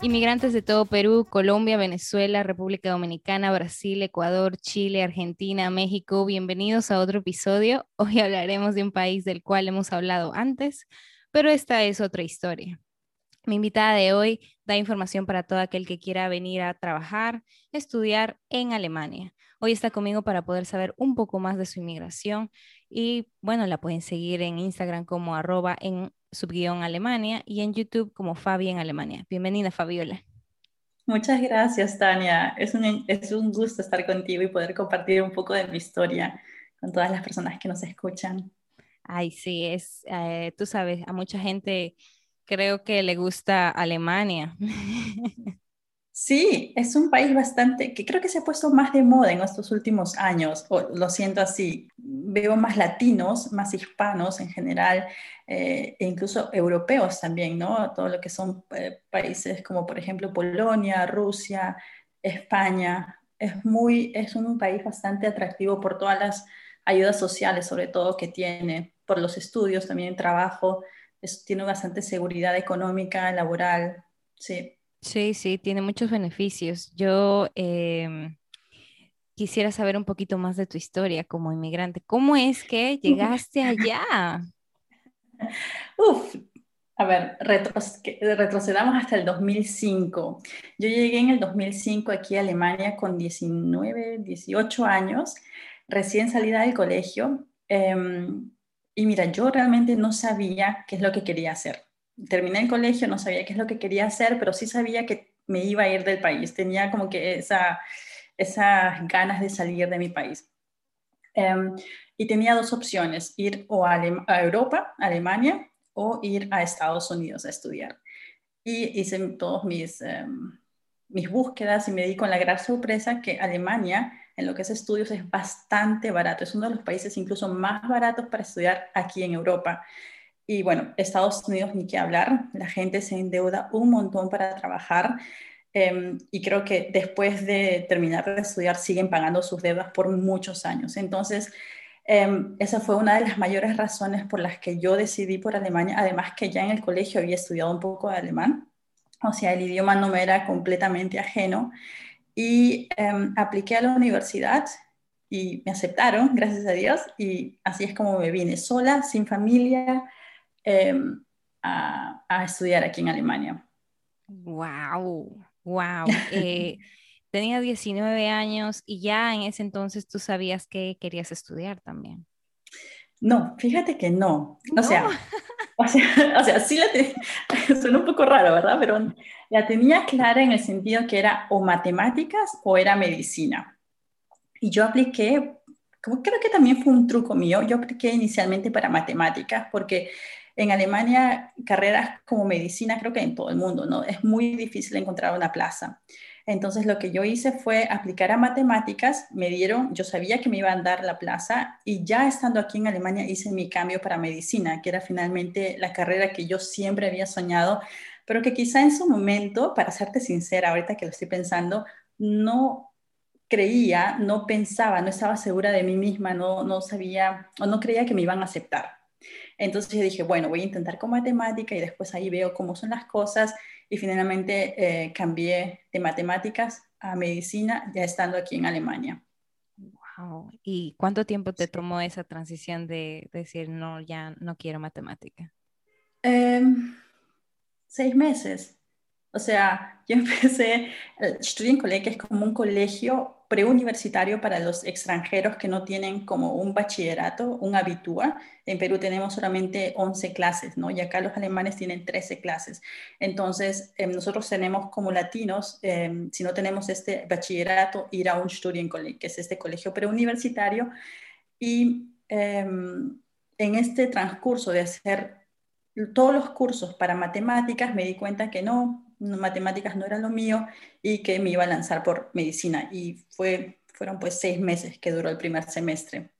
Inmigrantes de todo Perú, Colombia, Venezuela, República Dominicana, Brasil, Ecuador, Chile, Argentina, México, bienvenidos a otro episodio. Hoy hablaremos de un país del cual hemos hablado antes, pero esta es otra historia. Mi invitada de hoy da información para todo aquel que quiera venir a trabajar, estudiar en Alemania. Hoy está conmigo para poder saber un poco más de su inmigración y bueno, la pueden seguir en Instagram como arroba en subguión Alemania y en YouTube como Fabi en Alemania. Bienvenida, Fabiola. Muchas gracias, Tania. Es un, es un gusto estar contigo y poder compartir un poco de mi historia con todas las personas que nos escuchan. Ay, sí, es, eh, tú sabes, a mucha gente creo que le gusta Alemania. Sí, es un país bastante, que creo que se ha puesto más de moda en estos últimos años, lo siento así, veo más latinos, más hispanos en general, eh, e incluso europeos también, ¿no? Todo lo que son eh, países como por ejemplo Polonia, Rusia, España, es, muy, es un país bastante atractivo por todas las ayudas sociales, sobre todo que tiene, por los estudios, también trabajo, tiene bastante seguridad económica, laboral, sí. Sí, sí, tiene muchos beneficios. Yo em, quisiera saber un poquito más de tu historia como inmigrante. ¿Cómo es que llegaste allá? Uf, a ver, retrocedamos hasta el 2005. Yo llegué en el 2005 aquí a Alemania con 19, 18 años, recién salida del colegio. Em, y mira, yo realmente no sabía qué es lo que quería hacer terminé el colegio, no sabía qué es lo que quería hacer, pero sí sabía que me iba a ir del país. Tenía como que esa, esas ganas de salir de mi país. Em, y tenía dos opciones, ir o a, Europa, Alemania, o ir a Estados Unidos a estudiar. Y hice todos mis, em, mis búsquedas y me di con la gran sorpresa que Alemania, en lo que es estudios, es bastante barato. Es uno de los países incluso más baratos para estudiar aquí en Europa. Y bueno, Estados Unidos ni qué hablar, la gente se endeuda un montón para trabajar em, y creo que después de terminar de estudiar siguen pagando sus deudas por muchos años. Entonces, em, esa fue una de las mayores razones por las que yo decidí por Alemania, además que ya en el colegio había estudiado un poco de alemán, o sea, el idioma no me era completamente ajeno y em, apliqué a la universidad y me aceptaron, gracias a Dios, y así es como me vine sola, sin familia, Em, a, estudiar aquí en Alemania. ¡Wow! ¡Wow! Eh, tenía 19 años y ya en ese entonces tú sabías que querías estudiar también. No, fíjate que no. O, Sea, o, sea, sí la tenía, suena un poco raro, ¿verdad? Pero la tenía clara en el sentido que era o matemáticas o era medicina. Y yo apliqué, como creo que también fue un truco mío, yo apliqué inicialmente para matemáticas porque en Alemania, carreras como medicina, creo que en todo el mundo, ¿no? Es muy difícil encontrar una plaza. Entonces lo que yo hice fue aplicar a matemáticas, me dieron, yo sabía que me iban a dar la plaza y ya estando aquí en Alemania hice mi cambio para medicina, que era finalmente la carrera que yo siempre había soñado, pero que quizá en su momento, para serte sincera, ahorita que lo estoy pensando, no creía, no pensaba, no estaba segura de mí misma, no, no sabía o no creía que me iban a aceptar. Entonces yo dije, bueno, voy a intentar con matemática y después ahí veo cómo son las cosas y finalmente eh, cambié de matemáticas a medicina ya estando aquí en Alemania. Wow. ¿Y cuánto tiempo te tomó esa transición de, decir, no, ya no quiero matemática? Em, seis meses. O sea, yo empecé, el Studienkolleg es como un colegio preuniversitario para los extranjeros que no tienen como un bachillerato, un habitúa. En Perú tenemos solamente 11 clases, ¿no? Y acá los alemanes tienen 13 clases. Entonces, em, nosotros tenemos como latinos, em, si no tenemos este bachillerato, ir a un Studienkolleg, que es este colegio preuniversitario. Y em, en este transcurso de hacer todos los cursos para matemáticas, me di cuenta que no, matemáticas no era lo mío y que me iba a lanzar por medicina. Y fue, fueron pues seis meses que duró el primer semestre.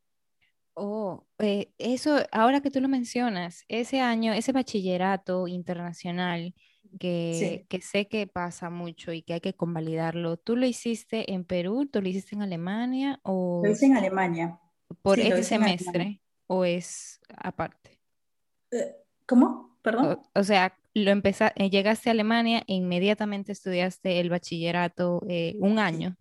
Oh, eh, eso, ahora que tú lo mencionas, ese año, ese bachillerato internacional que, que, sé que pasa mucho y que hay que convalidarlo, ¿tú lo hiciste en Perú, tú lo hiciste en Alemania o... Lo hice en Alemania. ¿Por ese semestre o es aparte? Eh, ¿Cómo? Perdón. O, sea, lo eh, llegaste a Alemania e inmediatamente estudiaste el bachillerato eh, un año.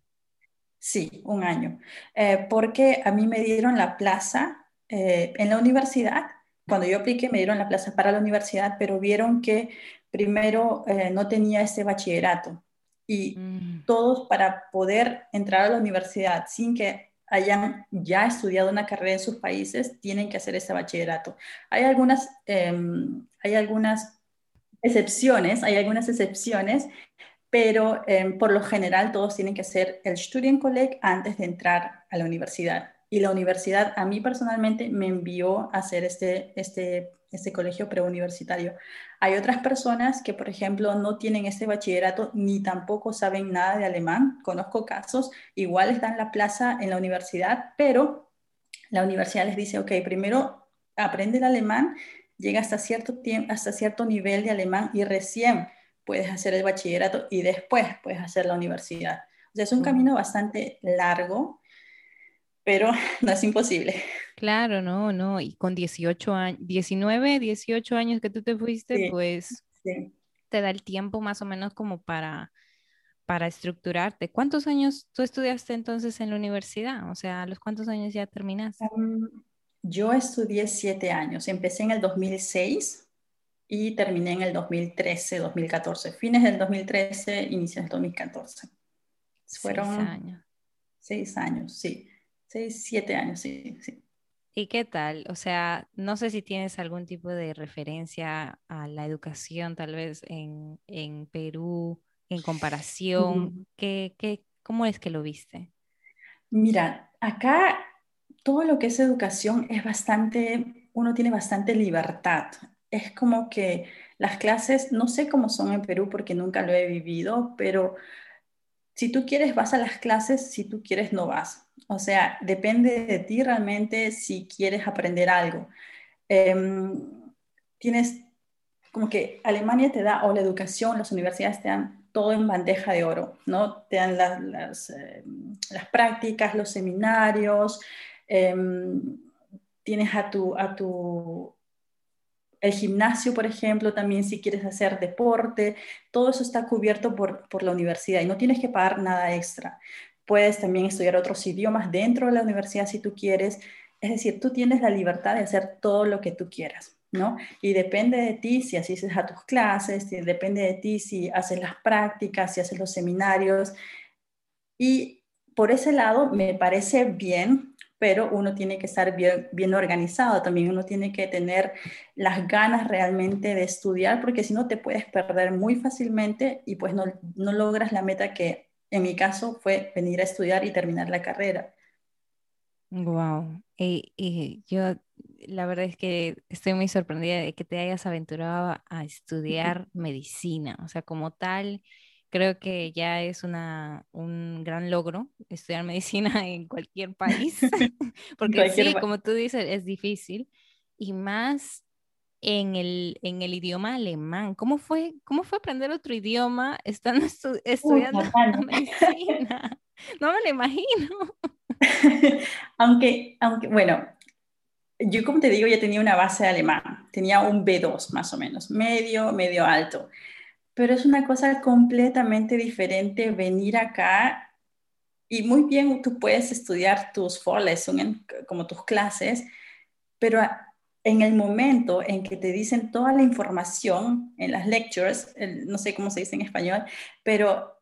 Sí, un año. Eh, porque a mí me dieron la plaza en la universidad. Cuando yo apliqué me dieron la plaza para la universidad, pero vieron que primero no tenía ese bachillerato. Y mm. todos para poder entrar a la universidad sin que hayan ya estudiado una carrera en sus países tienen que hacer ese bachillerato. Hay algunas, em, hay algunas excepciones, hay algunas excepciones, pero em, por lo general todos tienen que hacer el Studienkolleg antes de entrar a la universidad. Y la universidad a mí personalmente me envió a hacer este, este, este colegio preuniversitario. Hay otras personas que, por ejemplo, no tienen este bachillerato ni tampoco saben nada de alemán. Conozco casos, igual están la plaza en la universidad, pero la universidad les dice, ok, primero aprende el alemán llega hasta cierto, tiempo, hasta cierto nivel de alemán y recién puedes hacer el bachillerato y después puedes hacer la universidad. O sea, es un camino bastante largo, pero no es imposible. Claro, no, no, y con 18 años, 19, 18 años que tú te fuiste, pues te da el tiempo más o menos como para, para estructurarte. ¿Cuántos años tú estudiaste entonces en la universidad? O sea, ¿a los cuántos años ya terminaste? Yo estudié siete años. Empecé en el 2006 y terminé en el 2013, 2014. Fines del 2013, inicios del 2014. Fueron seis años. Seis años, sí. Seis, siete años, sí, sí. ¿Y qué tal? O sea, no sé si tienes algún tipo de referencia a la educación tal vez en, en Perú, en comparación. ¿Qué, qué, cómo es que lo viste? Mira, acá todo lo que es educación es bastante, uno tiene bastante libertad. Es como que las clases, no sé cómo son en Perú porque nunca lo he vivido, pero si tú quieres vas a las clases, si tú quieres no vas. O sea, depende de ti realmente si quieres aprender algo. Em, tienes como que Alemania te da, o la educación, las universidades te dan todo en bandeja de oro, ¿no? Te dan las, em, las prácticas, los seminarios, Em, tienes a tu, a tu, el gimnasio, por ejemplo, también si quieres hacer deporte, todo eso está cubierto por, por la universidad y no tienes que pagar nada extra. Puedes también estudiar otros idiomas dentro de la universidad si tú quieres. Es decir, tú tienes la libertad de hacer todo lo que tú quieras, ¿no? Y depende de ti si asistes a tus clases, depende de ti si haces las prácticas, si haces los seminarios. Y por ese lado me parece bien pero uno tiene que estar bien, bien organizado, también uno tiene que tener las ganas realmente de estudiar, porque si no te puedes perder muy fácilmente y pues no, no logras la meta que en mi caso fue venir a estudiar y terminar la carrera. Wow, y, yo la verdad es que estoy muy sorprendida de que te hayas aventurado a estudiar medicina, o sea, como tal creo que ya es una, un gran logro estudiar medicina en cualquier país, porque sí, como tú dices, es difícil, y más en el, en el idioma alemán. ¿Cómo fue, cómo fue aprender otro idioma estando estudiando medicina? No me lo imagino. aunque, aunque, bueno, yo como te digo, ya tenía una base de alemán, tenía un B2 más o menos, medio, medio alto pero es una cosa completamente diferente venir acá y muy bien tú puedes estudiar tus Vorlesungen como tus clases, pero en el momento en que te dicen toda la información en las lectures, no sé cómo se dice en español, pero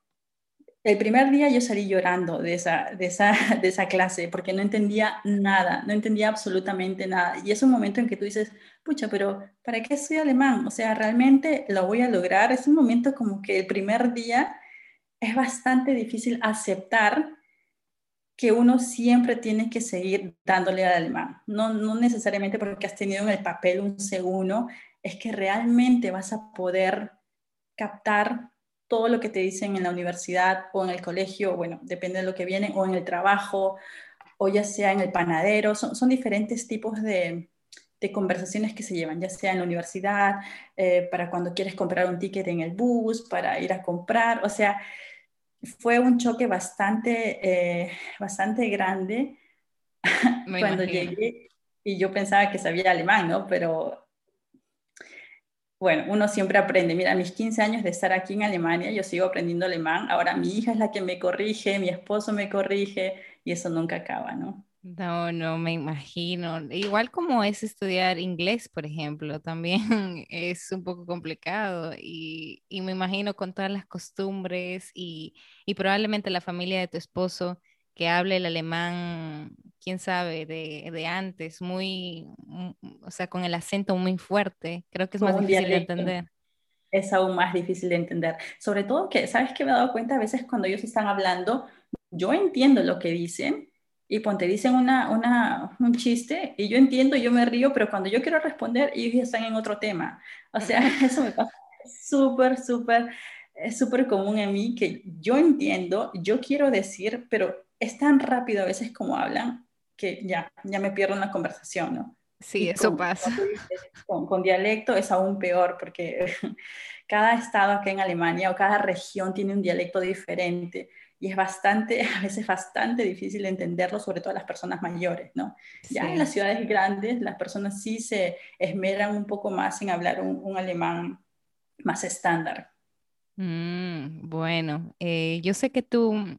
el primer día yo salí llorando de esa, de, esa, de esa clase porque no entendía nada, no entendía absolutamente nada. Y es un momento en que tú dices, pucha, pero ¿para qué soy alemán? O sea, ¿realmente lo voy a lograr? Es un momento como que el primer día es bastante difícil aceptar que uno siempre tiene que seguir dándole al alemán. No, no necesariamente porque has tenido en el papel un segundo, es que realmente vas a poder captar todo lo que te dicen en la universidad o en el colegio, bueno, depende de lo que viene, o en el trabajo, o ya sea en el panadero, son, son diferentes tipos de, de, conversaciones que se llevan, ya sea en la universidad, eh, para cuando quieres comprar un ticket en el bus, para ir a comprar, o sea, fue un choque bastante, eh, bastante grande cuando llegué y yo pensaba que sabía alemán, ¿no? Pero bueno, uno siempre aprende. Mira, mis 15 años de estar aquí en Alemania, yo sigo aprendiendo alemán. Ahora mi hija es la que me corrige, mi esposo me corrige y eso nunca acaba, ¿no? No, no me imagino. Igual como es estudiar inglés, por ejemplo, también es un poco complicado y, y me imagino con todas las costumbres y, y probablemente la familia de tu esposo que hable el alemán, quién sabe, de, de antes, muy, o sea, con el acento muy fuerte. Creo que es más difícil de entender. Es aún más difícil de entender. Sobre todo que, ¿sabes qué me he dado cuenta? A veces cuando ellos están hablando, yo entiendo lo que dicen y ponte dicen una, una, un chiste y yo entiendo, yo me río, pero cuando yo quiero responder, ellos ya están en otro tema. O sea, eso me pasa súper, súper, es súper común en mí que yo entiendo, yo quiero decir, pero es tan rápido a veces como hablan que ya, ya me pierdo en la conversación, ¿no? Sí, eso pasa. con, con, dialecto es aún peor porque cada estado acá en Alemania o cada región tiene un dialecto diferente y es bastante, a veces bastante difícil de entenderlo, sobre todo a las personas mayores, ¿no? Ya en las ciudades grandes las personas sí se esmeran un poco más en hablar un, un alemán más estándar. Mm, bueno, eh, yo sé que tú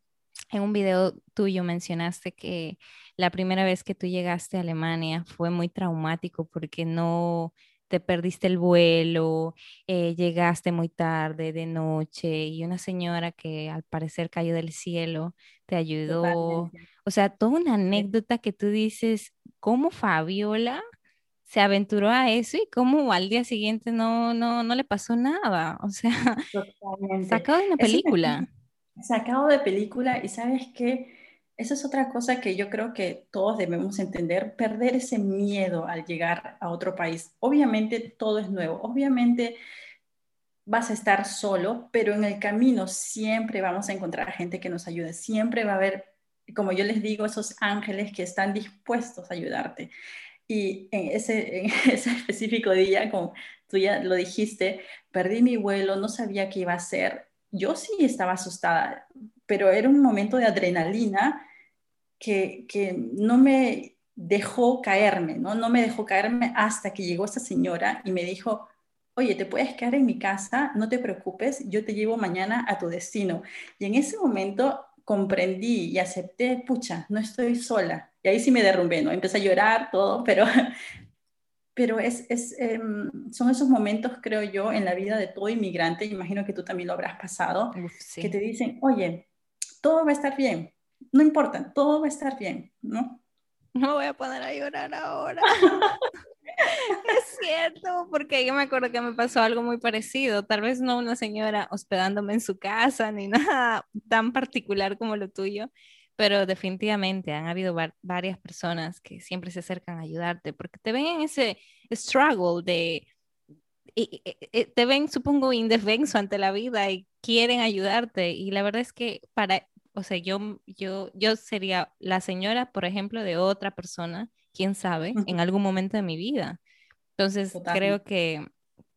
en un video tuyo mencionaste que la primera vez que tú llegaste a Alemania fue muy traumático porque no te perdiste el vuelo, eh, llegaste muy tarde de noche y una señora que al parecer cayó del cielo te ayudó. O sea, toda una anécdota que tú dices, ¿cómo Fabiola se aventuró a eso y cómo al día siguiente no, no, no le pasó nada? O sea, sacado de una película sacado de película y sabes que esa es otra cosa que yo creo que todos debemos entender, perder ese miedo al llegar a otro país. Obviamente todo es nuevo, obviamente vas a estar solo, pero en el camino siempre vamos a encontrar gente que nos ayude, siempre va a haber, como yo les digo, esos ángeles que están dispuestos a ayudarte. Y en ese, específico día, como tú ya lo dijiste, perdí mi vuelo, no sabía qué iba a hacer yo sí estaba asustada, pero era un momento de adrenalina que, no me dejó caerme, ¿no? No me dejó caerme hasta que llegó esta señora y me dijo, oye, te puedes quedar en mi casa, no te preocupes, yo te llevo mañana a tu destino. Y en ese momento comprendí y acepté, pucha, no estoy sola. Y ahí sí me derrumbé, ¿no? Empecé a llorar, todo, pero, pero es, es em, son esos momentos, creo yo, en la vida de todo inmigrante, imagino que tú también lo habrás pasado, que te dicen, oye, todo va a estar bien, no importa, todo va a estar bien, ¿no? No voy a poner a llorar ahora. es cierto, porque yo me acuerdo que me pasó algo muy parecido, tal vez no una señora hospedándome en su casa ni nada tan particular como lo tuyo, pero definitivamente han habido varias personas que siempre se acercan a ayudarte porque te ven en ese struggle de, te ven, supongo, indefenso ante la vida y quieren ayudarte. Y la verdad es que para, o sea, yo, yo, yo sería la señora, por ejemplo, de otra persona, quién sabe, en algún momento de mi vida. Entonces, creo que,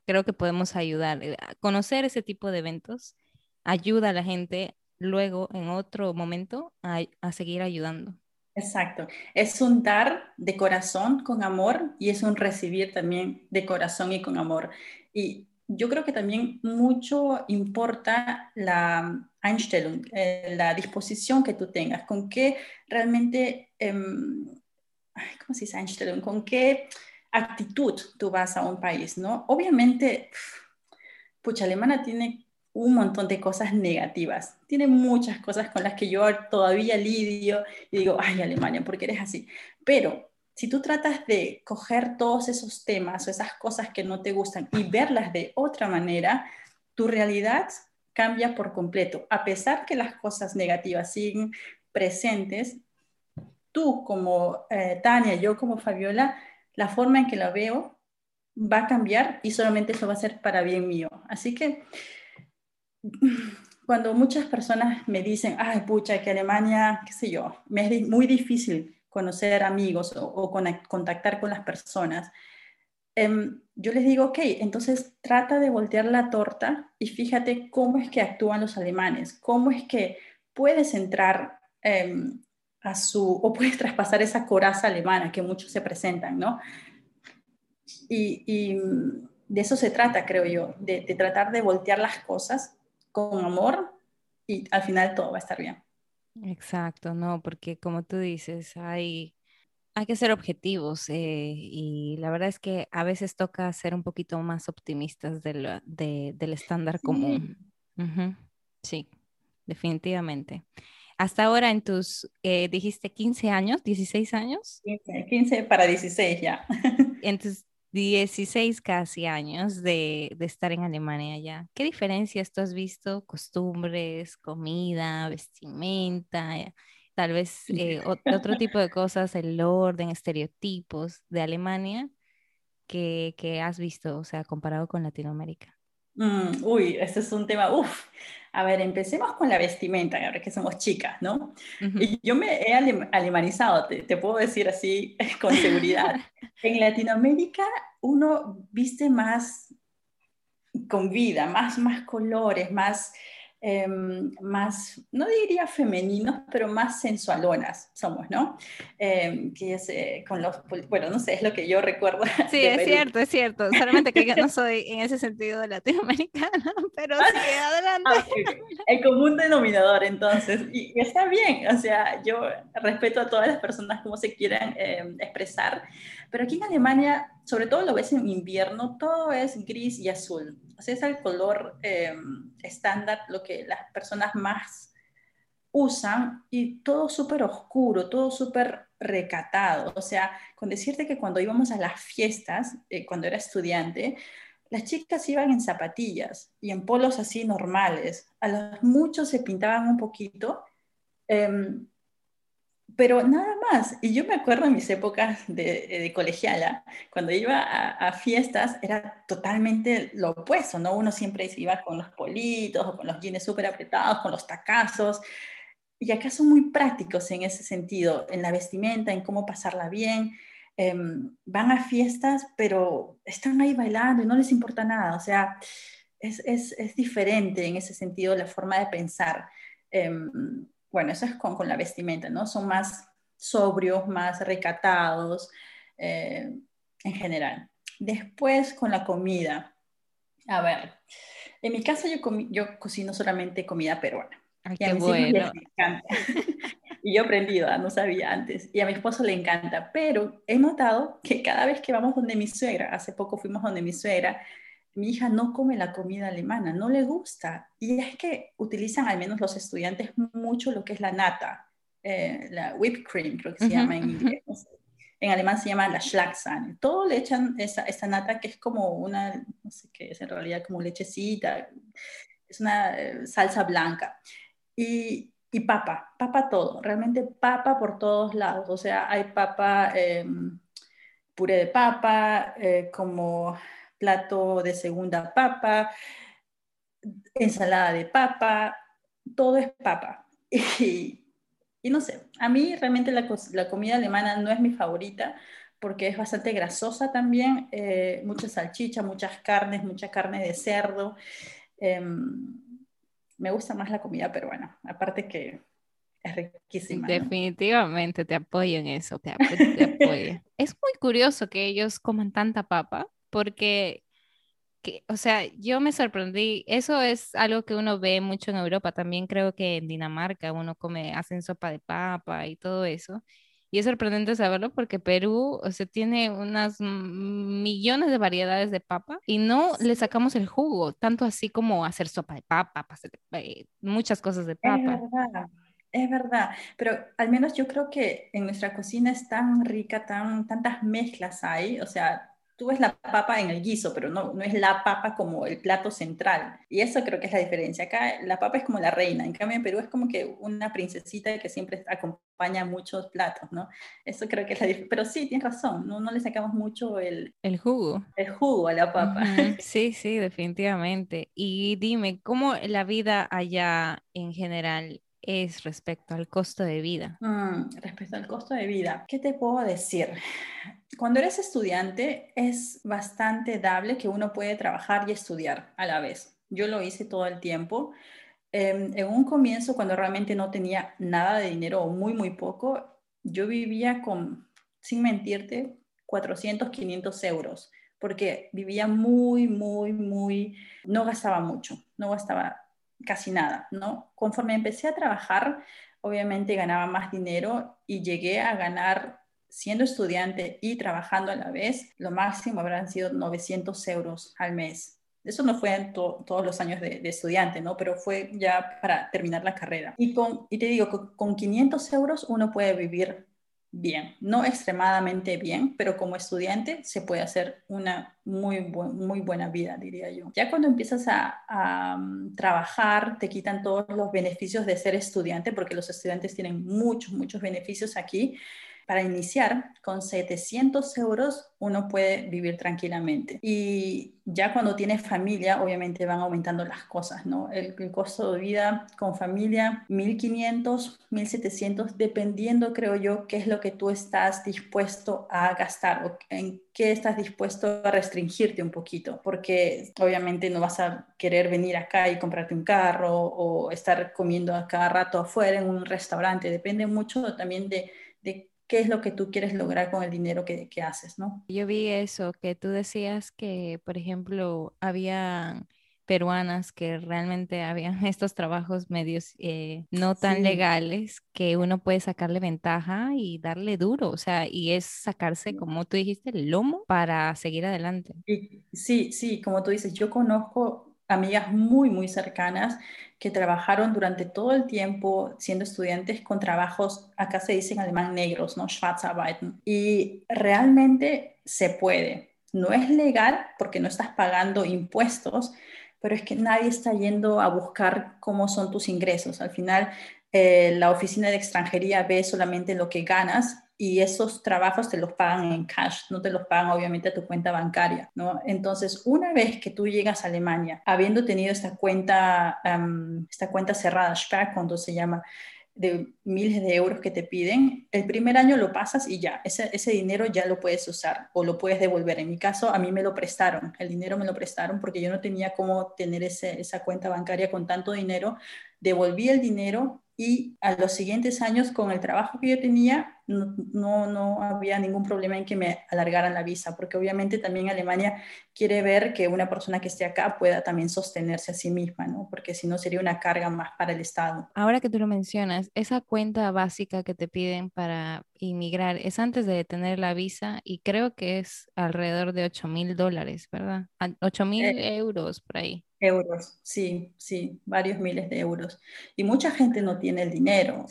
creo que podemos ayudar. Eh, conocer ese tipo de eventos ayuda a la gente luego en otro momento a, seguir ayudando. Exacto. Es un dar de corazón con amor y es un recibir también de corazón y con amor. Y yo creo que también mucho importa la Einstellung, eh, la disposición que tú tengas, con qué realmente, em, ¿cómo se dice Einstellung? Con qué actitud tú vas a un país, ¿no? Obviamente, pucha, Alemania tiene un montón de cosas negativas. Tiene muchas cosas con las que yo todavía lidio y digo, ay, Alemania, ¿por qué eres así? Pero si tú tratas de coger todos esos temas o esas cosas que no te gustan y verlas de otra manera, tu realidad cambia por completo. A pesar que las cosas negativas siguen presentes, tú como eh, Tania, yo como Fabiola, la forma en que la veo va a cambiar y solamente eso va a ser para bien mío. Así que cuando muchas personas me dicen, ay, pucha, que Alemania, qué sé yo, me es muy difícil conocer amigos o, contactar con las personas, em, yo les digo, ok, entonces trata de voltear la torta y fíjate cómo es que actúan los alemanes, cómo es que puedes entrar em, a su, o puedes traspasar esa coraza alemana que muchos se presentan, ¿no? Y, de eso se trata, creo yo, de, de tratar de voltear las cosas con amor y al final todo va a estar bien. Exacto, no, porque como tú dices, hay, hay que ser objetivos eh, y la verdad es que a veces toca ser un poquito más optimistas del estándar común. Sí, definitivamente. Hasta ahora en tus, eh, dijiste 15 años, 16 años. 15, 15 para 16 ya. En tus 16 casi años de, estar en Alemania ya. ¿Qué diferencias tú has visto? Costumbres, comida, vestimenta, tal vez eh, otro tipo de cosas, el orden, estereotipos de Alemania que, has visto, o sea, comparado con Latinoamérica? Mm, uy, este es un tema, uff. A ver, empecemos con la vestimenta, ahora que somos chicas, ¿no? Y yo me he alemanizado, te, te, puedo decir así con seguridad. en Latinoamérica uno viste más con vida, más, más colores, más, Em, más, no diría femeninos, pero más sensualonas somos, ¿no? Em, que es eh, con los, bueno, no sé, es lo que yo recuerdo. Sí, es cierto, es cierto, solamente que yo no soy en ese sentido latinoamericana, pero sí, adelante. Ah, El común denominador, entonces, y, está bien, o sea, yo respeto a todas las personas como se quieran em, expresar, pero aquí en Alemania, sobre todo lo ves en invierno, todo es gris y azul, sea, es el color estándar, lo que las personas más usan y todo súper oscuro, todo súper recatado. O sea, con decirte que cuando íbamos a las fiestas, eh, cuando era estudiante, las chicas iban en zapatillas y en polos así normales. A los muchos se pintaban un poquito. Em, pero nada más. Y yo me acuerdo en mis épocas de, de colegiala, cuando iba a, fiestas era totalmente lo opuesto, ¿no? Uno siempre iba con los politos o con los jeans súper apretados, con los tacazos. Y acá son muy prácticos en ese sentido, en la vestimenta, en cómo pasarla bien. Em, van a fiestas, pero están ahí bailando y no les importa nada. O sea, es, es, es diferente en ese sentido la forma de pensar. Em, bueno, eso es con, con, la vestimenta, ¿no? Son más sobrios, más recatados eh, en general. Después con la comida. A ver, en mi casa yo, yo cocino solamente comida peruana. Ay, y a mis bueno. encanta. y yo he aprendido, ¿ah? no sabía antes. Y a mi esposo le encanta. Pero he notado que cada vez que vamos donde mi suegra, hace poco fuimos donde mi suegra, mi hija no come la comida alemana, no le gusta. Y es que utilizan, al menos los estudiantes, mucho lo que es la nata, eh, la whipped cream, creo que se llama en inglés. En alemán se llama la Schlagsahne. Todo le echan esa, esa, nata que es como una, no sé qué es en realidad, como lechecita, es una eh, salsa blanca. Y, y, papa, papa todo, realmente papa por todos lados. O sea, hay papa, em, puré de papa, eh, como plato de segunda papa, ensalada de papa, todo es papa. Y, no sé, a mí realmente la, comida alemana no es mi favorita porque es bastante grasosa también, eh, mucha salchicha, muchas carnes, mucha carne de cerdo. Em, me gusta más la comida peruana, aparte que es riquísima. Definitivamente te apoyo en eso, te, te apoyo. es muy curioso que ellos coman tanta papa, porque, que, o sea, yo me sorprendí, eso es algo que uno ve mucho en Europa, también creo que en Dinamarca uno come, hacen sopa de papa y todo eso, Y es sorprendente saberlo porque Perú, o sea, tiene unas millones de variedades de papa y no le sacamos el jugo, tanto así como hacer sopa de papa, eh, muchas cosas de papa. Es verdad. Es verdad, pero al menos yo creo que en nuestra cocina es tan rica, tan, tantas mezclas hay, o sea, tú ves la papa en el guiso, pero no, no es la papa como el plato central. Y eso creo que es la diferencia. Acá la papa es como la reina, en cambio en Perú es como que una princesita que siempre acompaña muchos platos, ¿no? Eso creo que es la diferencia. Pero sí, tienes razón, no, no le sacamos mucho el, el jugo. El jugo a la papa. Sí, sí, definitivamente. Y dime, ¿cómo la vida allá en general es respecto al costo de vida? Mm, respecto al costo de vida, ¿qué te puedo decir? Cuando eres estudiante es bastante dable que uno puede trabajar y estudiar a la vez. Yo lo hice todo el tiempo. Em, en un comienzo, cuando realmente no tenía nada de dinero o muy, muy poco, yo vivía con, sin mentirte, 400, 500 euros, porque vivía muy, muy, muy, no gastaba mucho, no gastaba casi nada, ¿no? Conforme empecé a trabajar, obviamente ganaba más dinero y llegué a ganar, siendo estudiante y trabajando a la vez, lo máximo habrán sido 900 euros al mes. Eso no fue en todos los años de, estudiante, ¿no? Pero fue ya para terminar la carrera. Y, con, y te digo, con, con 500 euros uno puede vivir bien, no extremadamente bien, pero como estudiante se puede hacer una muy, muy buena vida, diría yo. Ya cuando empiezas a, mm, trabajar, te quitan todos los beneficios de ser estudiante, porque los estudiantes tienen muchos, muchos beneficios aquí para iniciar, con 700 euros uno puede vivir tranquilamente. Y ya cuando tienes familia, obviamente van aumentando las cosas, ¿no? El, costo de vida con familia, 1500, 1700, dependiendo, creo yo, qué es lo que tú estás dispuesto a gastar o en qué estás dispuesto a restringirte un poquito, porque obviamente no vas a querer venir acá y comprarte un carro o estar comiendo a cada rato afuera en un restaurante, depende mucho también de, de qué es lo que tú quieres lograr con el dinero que, que, haces, ¿no? Yo vi eso, que tú decías que, por ejemplo, había peruanas que realmente habían estos trabajos medios eh, no tan legales que uno puede sacarle ventaja y darle duro, o sea, y es sacarse, como tú dijiste, el lomo para seguir adelante. Sí, sí, como tú dices, yo conozco amigas muy, muy cercanas que trabajaron durante todo el tiempo siendo estudiantes con trabajos, acá se dice en alemán negros, ¿no? Schwarzarbeiten. Y realmente se puede. No es legal porque no estás pagando impuestos, pero es que nadie está yendo a buscar cómo son tus ingresos. Al final, eh, la oficina de extranjería ve solamente lo que ganas y esos trabajos te los pagan en cash, no te los pagan obviamente a tu cuenta bancaria, ¿no? Entonces, una vez que tú llegas a Alemania, habiendo tenido esta cuenta, esta cuenta cerrada, cuando se llama, de miles de euros que te piden, el primer año lo pasas y ya, ese, ese dinero ya lo puedes usar o lo puedes devolver. En mi caso, a mí me lo prestaron, el dinero me lo prestaron porque yo no tenía cómo tener ese, esa cuenta bancaria con tanto dinero. Devolví el dinero y a los siguientes años con el trabajo que yo tenía no, no, había ningún problema en que me alargaran la visa, porque obviamente también Alemania quiere ver que una persona que esté acá pueda también sostenerse a sí misma, ¿no? porque si no sería una carga más para el Estado. Ahora que tú lo mencionas, esa cuenta básica que te piden para inmigrar es antes de tener la visa y creo que es alrededor de 8 mil dólares, ¿verdad? 8 mil eh, euros por ahí. Euros, sí, sí, varios miles de euros. Y mucha gente no tiene el dinero.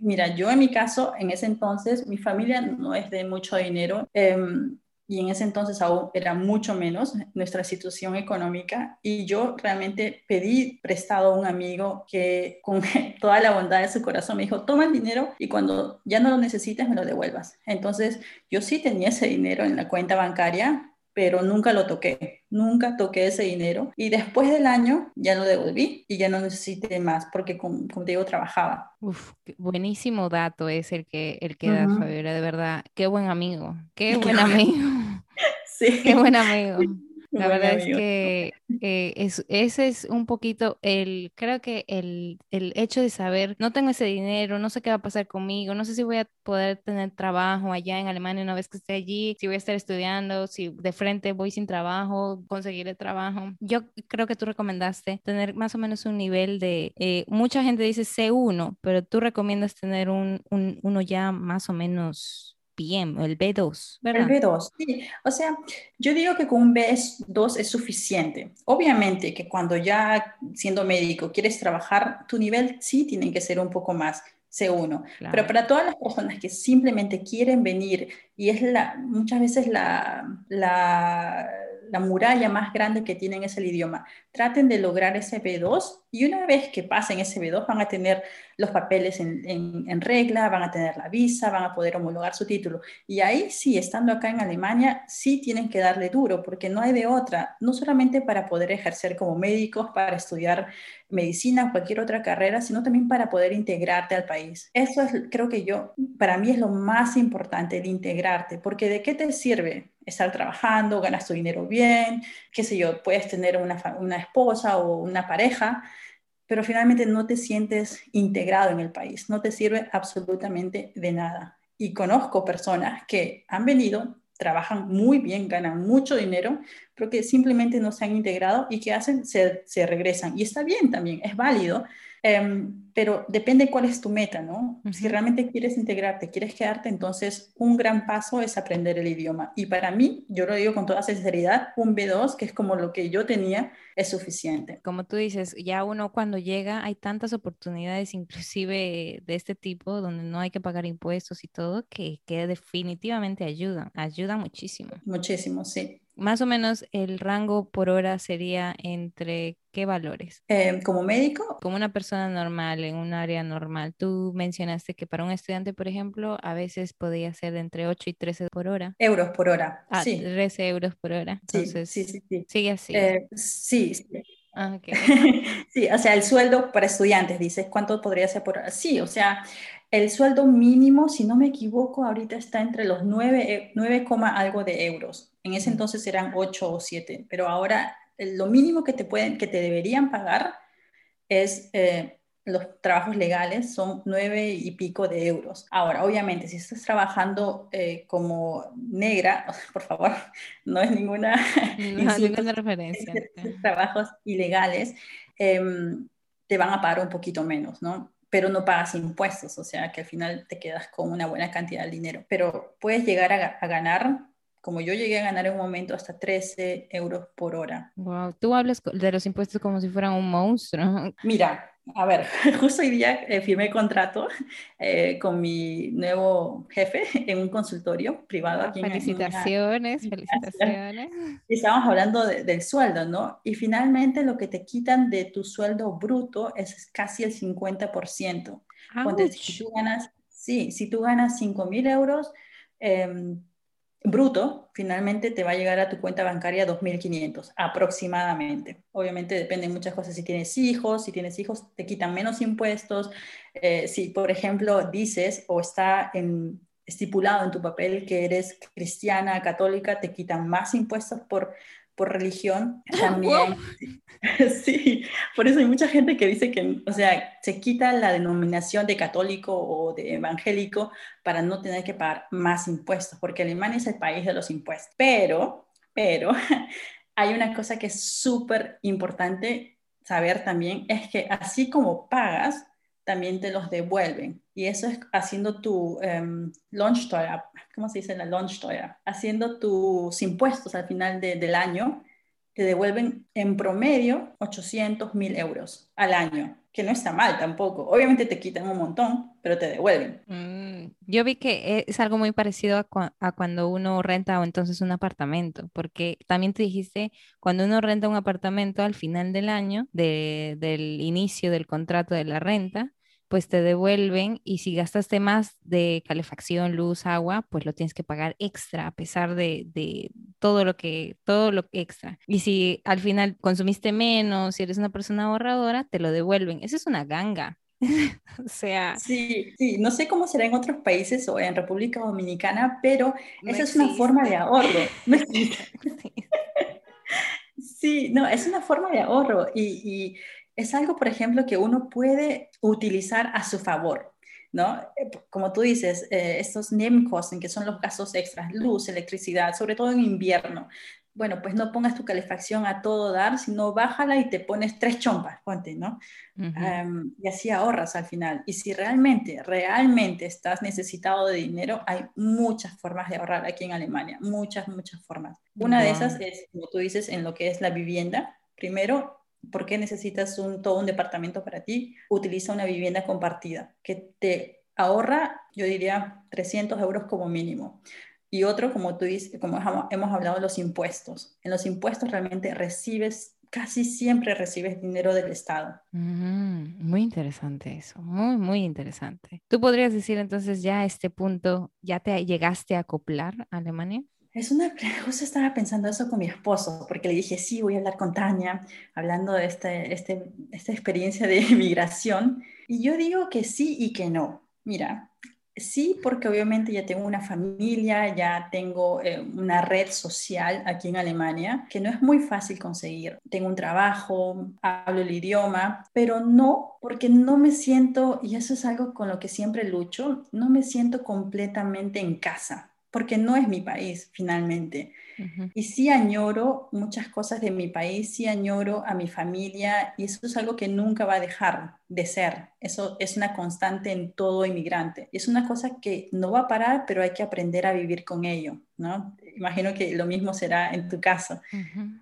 mira, yo en mi caso, en ese entonces, mi familia no es de mucho dinero. Em, y en ese entonces aún era mucho menos nuestra situación económica y yo realmente pedí prestado a un amigo que con toda la bondad de su corazón me dijo, toma el dinero y cuando ya no lo necesites me lo devuelvas. Entonces yo sí tenía ese dinero en la cuenta bancaria, pero nunca lo toqué, nunca toqué ese dinero y después del año ya lo devolví y ya no necesité más porque como, te digo trabajaba. Uf, buenísimo dato es el que, el que da Fabiola, de verdad, qué buen amigo, qué buen amigo. sí. Qué buen amigo. La verdad es que eh, es, ese es un poquito el, creo que el, el, hecho de saber, no tengo ese dinero, no sé qué va a pasar conmigo, no sé si voy a poder tener trabajo allá en Alemania una vez que esté allí, si voy a estar estudiando, si de frente voy sin trabajo, conseguiré trabajo. Yo creo que tú recomendaste tener más o menos un nivel de, eh, mucha gente dice C1, pero tú recomiendas tener un, un, uno ya más o menos bien, el B2, ¿verdad? El B2, sí. O sea, yo digo que con un B2 es suficiente. Obviamente que cuando ya siendo médico quieres trabajar, tu nivel sí tiene que ser un poco más. C1. Pero para todas las personas que simplemente quieren venir y es la, muchas veces la, la la muralla más grande que tienen es el idioma. Traten de lograr ese B2 y una vez que pasen ese B2 van a tener los papeles en, regla, van a tener la visa, van a poder homologar su título. Y ahí sí, estando acá en Alemania, sí tienen que darle duro porque no hay de otra, no solamente para poder ejercer como médicos, para estudiar medicina cualquier otra carrera, sino también para poder integrarte al país. Eso es, creo que yo, para mí es lo más importante, el integrarte, porque ¿de qué te sirve? estar trabajando, ganas tu dinero bien, qué sé yo, puedes tener una, una esposa o una pareja, pero finalmente no te sientes integrado en el país, no te sirve absolutamente de nada. Y conozco personas que han venido, trabajan muy bien, ganan mucho dinero, pero que simplemente no se han integrado y que hacen, se, se regresan. Y está bien también, es válido, Em, pero depende cuál es tu meta, ¿no? Si realmente quieres integrarte, quieres quedarte, entonces un gran paso es aprender el idioma. Y para mí, yo lo digo con toda sinceridad, un B2, que es como lo que yo tenía, es suficiente. Como tú dices, ya uno cuando llega hay tantas oportunidades, inclusive de este tipo, donde no hay que pagar impuestos y todo, que, que definitivamente ayudan, ayuda muchísimo. Muchísimo, sí. Más o menos el rango por hora sería entre qué valores? Eh, como médico. Como una persona normal, en un área normal. Tú mencionaste que para un estudiante, por ejemplo, a veces podía ser de entre 8 y 13 por hora. Euros por hora. Ah, sí. 13 euros por hora. Entonces, sí, sí, sí. Sigue así. Eh, sí, sí. Ah, sí, o sea, el sueldo para estudiantes, dices, ¿cuánto podría ser por hora? Sí, o sea, el sueldo mínimo, si no me equivoco, ahorita está entre los 9, 9, algo de euros. En ese entonces eran 8 o 7, pero ahora lo mínimo que te, pueden, que te deberían pagar es eh, los trabajos legales, son 9 y pico de euros. Ahora, obviamente, si estás trabajando eh, como negra, por favor, no es ninguna, no, ninguna referencia. Trabajos ilegales, em, te van a pagar un poquito menos, ¿no? Pero no pagas impuestos, o sea que al final te quedas con una buena cantidad de dinero. Pero puedes llegar a, ganar, como yo llegué a ganar en un momento, hasta 13 euros por hora. Wow, tú hablas de los impuestos como si fueran un monstruo. Mira, a ver, justo hoy día eh, firmé contrato eh, con mi nuevo jefe en un consultorio privado aquí felicitaciones, en felicitaciones. Y estábamos hablando del sueldo, ¿no? Y finalmente lo que te quitan de tu sueldo bruto es casi el 50%. si tú ganas, sí, si tú ganas 5 mil euros, eh, bruto, finalmente te va a llegar a tu cuenta bancaria 2.500 aproximadamente. Obviamente depende de muchas cosas. Si tienes hijos, si tienes hijos te quitan menos impuestos. Eh, si, por ejemplo, dices o está estipulado en tu papel que eres cristiana, católica, te quitan más impuestos por por religión también. sí, por eso hay mucha gente que dice que, o sea, se quita la denominación de católico o de evangélico para no tener que pagar más impuestos, porque Alemania es el país de los impuestos. Pero, pero, hay una cosa que es súper importante saber también, es que así como pagas, también te los devuelven. Y eso es haciendo tu um, ¿cómo se dice la Lohnsteuer? Haciendo tus impuestos al final del año, te devuelven en promedio 800 mil euros al año, que no está mal tampoco. Obviamente te quitan un montón, pero te devuelven. Mm, yo vi que es algo muy parecido a, cuando uno renta o entonces un apartamento, porque también te dijiste, cuando uno renta un apartamento al final del año, del inicio del contrato de la renta, pues te devuelven y si gastaste más de calefacción, luz, agua, pues lo tienes que pagar extra a pesar de, todo lo que, todo lo extra. Y si al final consumiste menos, si eres una persona ahorradora, te lo devuelven. Eso es una ganga. o sea. Sí, sí, no sé cómo será en otros países o en República Dominicana, pero esa es una forma de ahorro. Sí, no, es una forma de ahorro y, es algo, por ejemplo, que uno puede utilizar a su favor. ¿no? Eh, como tú dices, eh, estos Nebenkosten, que son los gastos extras, luz, electricidad, sobre todo en invierno, bueno, pues no pongas tu calefacción a todo dar, sino bájala y te pones tres chompas, ponte, ¿no? y así ahorras al final. Y si realmente, realmente estás necesitado de dinero, hay muchas formas de ahorrar aquí en Alemania, muchas, muchas formas. Una de esas es, como tú dices, en lo que es la vivienda. Primero, ¿por qué necesitas un, todo un departamento para ti? Utiliza una vivienda compartida que te ahorra, yo diría, 300 euros como mínimo. Y otro, como tú dices, como hemos hablado, los impuestos. En los impuestos realmente recibes, casi siempre recibes dinero del Estado. Mm, muy interesante eso, muy, muy interesante. ¿Tú podrías decir entonces ya a este punto, ya te llegaste a acoplar a Alemania? Es una, justo estaba pensando eso con mi esposo, porque le dije, sí, voy a hablar con Tania, hablando de este, este, esta experiencia de migración. Y yo digo que sí y que no. Mira, Sí, porque obviamente ya tengo una familia, ya tengo eh, una red social aquí en Alemania, que no es muy fácil conseguir. Tengo un trabajo, hablo el idioma, pero no, porque no me siento, y eso es algo con lo que siempre lucho, no me siento completamente en casa, porque no es mi país finalmente. Y sí añoro muchas cosas de mi país, sí añoro a mi familia y eso es algo que nunca va a dejar de ser. Eso es una constante en todo inmigrante. Es una cosa que no va a parar, pero hay que aprender a vivir con ello, ¿no? Imagino que lo mismo será en tu caso.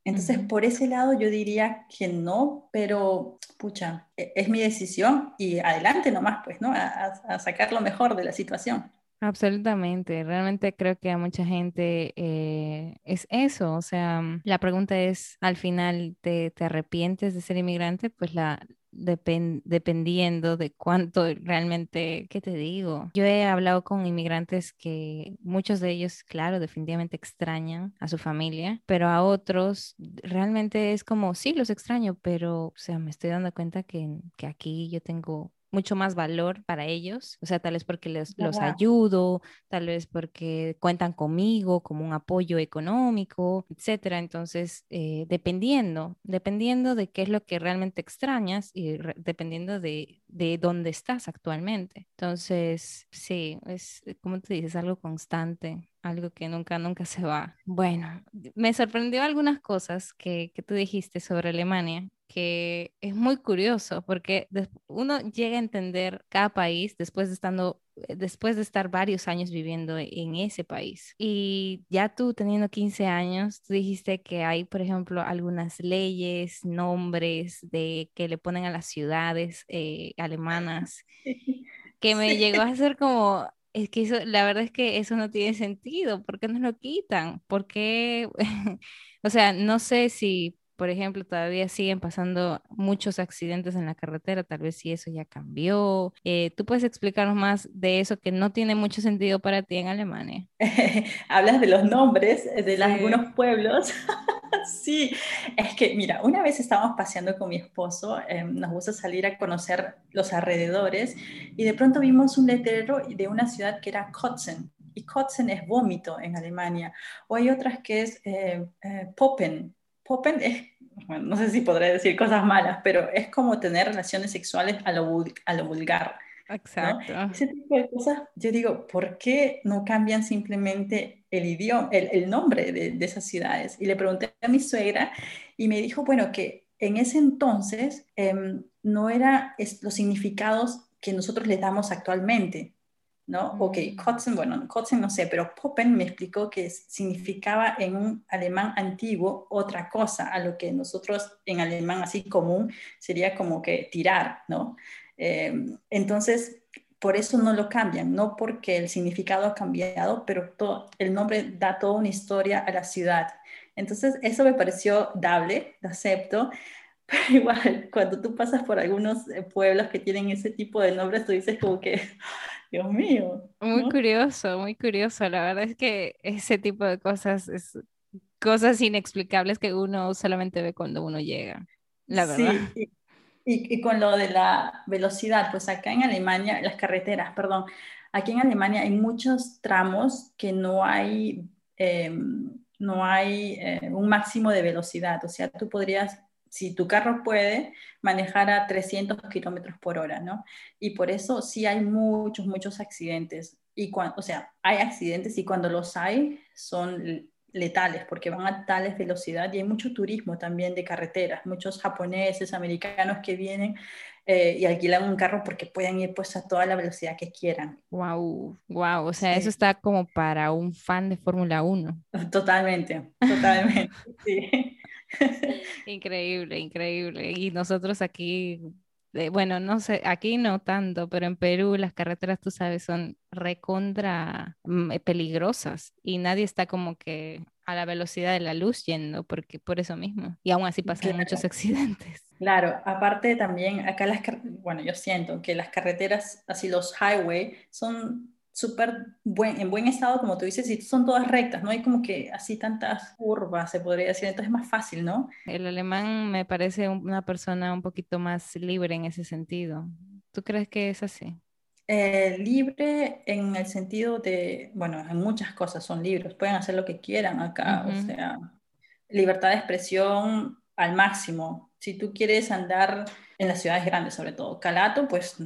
Entonces, por ese lado yo diría que no, pero pucha, e, es mi decisión y adelante nomás, pues, ¿no? a sacar lo mejor de la situación. Absolutamente, realmente creo que a mucha gente eh, es eso, o sea, mm, la pregunta es, al final, ¿te, te arrepientes de ser inmigrante? Pues la, dependiendo de cuánto realmente, ¿qué te digo? Yo he hablado con inmigrantes que muchos de ellos, claro, definitivamente extrañan a su familia, pero a otros realmente es como, sí, los extraño, pero, o sea, me estoy dando cuenta que, que aquí yo tengo mucho más valor para ellos, o sea, tal vez porque les, los ayudo, tal vez porque cuentan conmigo como un apoyo económico, etcétera. Entonces, eh, dependiendo, dependiendo de qué es lo que realmente extrañas y dependiendo de, de dónde estás actualmente. Entonces, sí, es como te dices, algo constante algo que nunca, nunca se va. Bueno, me sorprendió algunas cosas que, que tú dijiste sobre Alemania que es muy curioso porque uno llega a entender cada país después de estando eh, después de estar varios años viviendo en ese país. Y ya tú teniendo 15 años, tú dijiste que hay, por ejemplo, algunas leyes, nombres de que le ponen a las ciudades eh, alemanas, que me llegó a ser como, es que eso, la verdad es que eso no tiene sentido, ¿por qué nos lo quitan? ¿Por qué? o sea, no sé si por ejemplo, todavía siguen pasando muchos accidentes en la carretera, tal vez si eso ya cambió. Eh, ¿Tú puedes explicarnos más de eso que no tiene mucho sentido para ti en Alemania? Hablas de los nombres de algunos pueblos. sí, es que mira, una vez estábamos paseando con mi esposo, em, nos gusta salir a conocer los alrededores y de pronto vimos un letrero de una ciudad que era Kotzen y Kotzen es vómito en Alemania, o hay otras que es eh, eh, Poppen es, bueno, no sé si podré decir cosas malas, pero es como tener relaciones sexuales a lo, a lo vulgar. Exacto. Ese tipo de cosas, yo digo, ¿por qué no cambian simplemente el idioma, el, nombre de, esas ciudades? Y le pregunté a mi suegra y me dijo, bueno, que en ese entonces em, no eran los significados que nosotros le damos actualmente. ¿No? Ok. Kotzen, bueno, Kotzen no sé, pero Poppen me explicó que significaba en un alemán antiguo otra cosa, a lo que nosotros en alemán así común sería como que tirar, ¿no? Em, entonces, por eso no lo cambian, no porque el significado ha cambiado, pero todo, el nombre da toda una historia a la ciudad. Entonces, eso me pareció dable, lo acepto, pero igual, cuando tú pasas por algunos eh, pueblos que tienen ese tipo de nombres, tú dices como que Dios mío. Muy curioso, muy curioso. La verdad es que ese tipo de cosas es cosas inexplicables que uno solamente ve cuando uno llega, la verdad. Sí, y, y, con lo de la velocidad, pues acá en Alemania, las carreteras, perdón, aquí en Alemania hay muchos tramos que no hay, em, no hay eh, un máximo de velocidad. O sea, tú podrías, si tu carro puede, manejar a 300 kilómetros por hora, ¿no? Y por eso sí hay muchos, muchos accidentes. Y cuando, o sea, hay accidentes y cuando los hay son letales porque van a tales velocidad y hay mucho turismo también de carreteras, muchos japoneses, americanos que vienen eh, y alquilan un carro porque pueden ir pues a toda la velocidad que quieran. Wow, wow, o sea, eso está como para un fan de Fórmula 1. Totalmente, totalmente, sí. Increíble, increíble. Y nosotros aquí, eh, bueno, no sé, aquí no tanto, pero en Perú las carreteras, tú sabes, son recontra mm, eh, peligrosas y nadie está como que a la velocidad de la luz yendo, porque por eso mismo. Y aún así pasan muchos accidentes. Claro, aparte también acá las, bueno, yo siento que las carreteras, así los highway, son súper buen, en buen estado, como tú dices, y son todas rectas, no hay como que así tantas curvas, se podría decir, entonces es más fácil, ¿no? El alemán me parece una persona un poquito más libre en ese sentido. ¿Tú crees que es así? Eh, libre en el sentido de, bueno, en muchas cosas son libres, pueden hacer lo que quieran acá, o sea, libertad de expresión al máximo. Si tú quieres andar en las ciudades grandes, sobre todo Calato, pues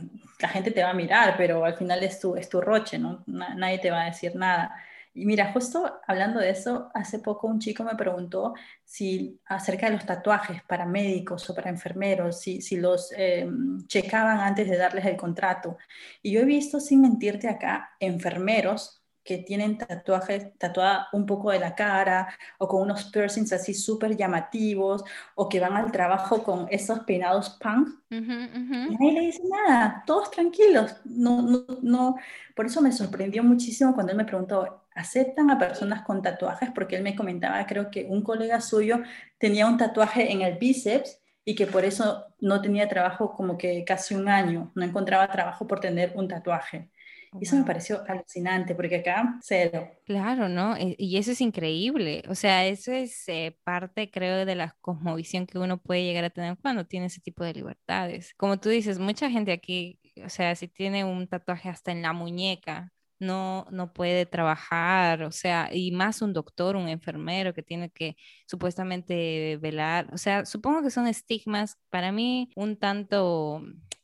la gente te va a mirar, pero al final es tu, es tu roche, ¿no? nadie te va a decir nada. Y mira, justo hablando de eso, hace poco un chico me preguntó si acerca de los tatuajes para médicos o para enfermeros, si, si los eh, checaban antes de darles el contrato. Y yo he visto, sin mentirte acá, enfermeros que tienen tatuajes, tatuada un poco de la cara o con unos piercings así súper llamativos o que van al trabajo con esos peinados punk. Y nadie le dice nada, todos tranquilos. No, no, no. Por eso me sorprendió muchísimo cuando él me preguntó, ¿aceptan a personas con tatuajes? Porque él me comentaba, creo que un colega suyo tenía un tatuaje en el bíceps y que por eso no tenía trabajo como que casi un año, no encontraba trabajo por tener un tatuaje. Y eso me pareció alucinante, porque acá cero. Claro, ¿no? E, y eso es increíble. O sea, eso es eh, parte, creo, de la cosmovisión que uno puede llegar a tener cuando tiene ese tipo de libertades. Como tú dices, mucha gente aquí, o sea, si tiene un tatuaje hasta en la muñeca, no, no puede trabajar, o sea, y más un doctor, un enfermero que tiene que supuestamente velar, o sea, supongo que son estigmas para mí un tanto,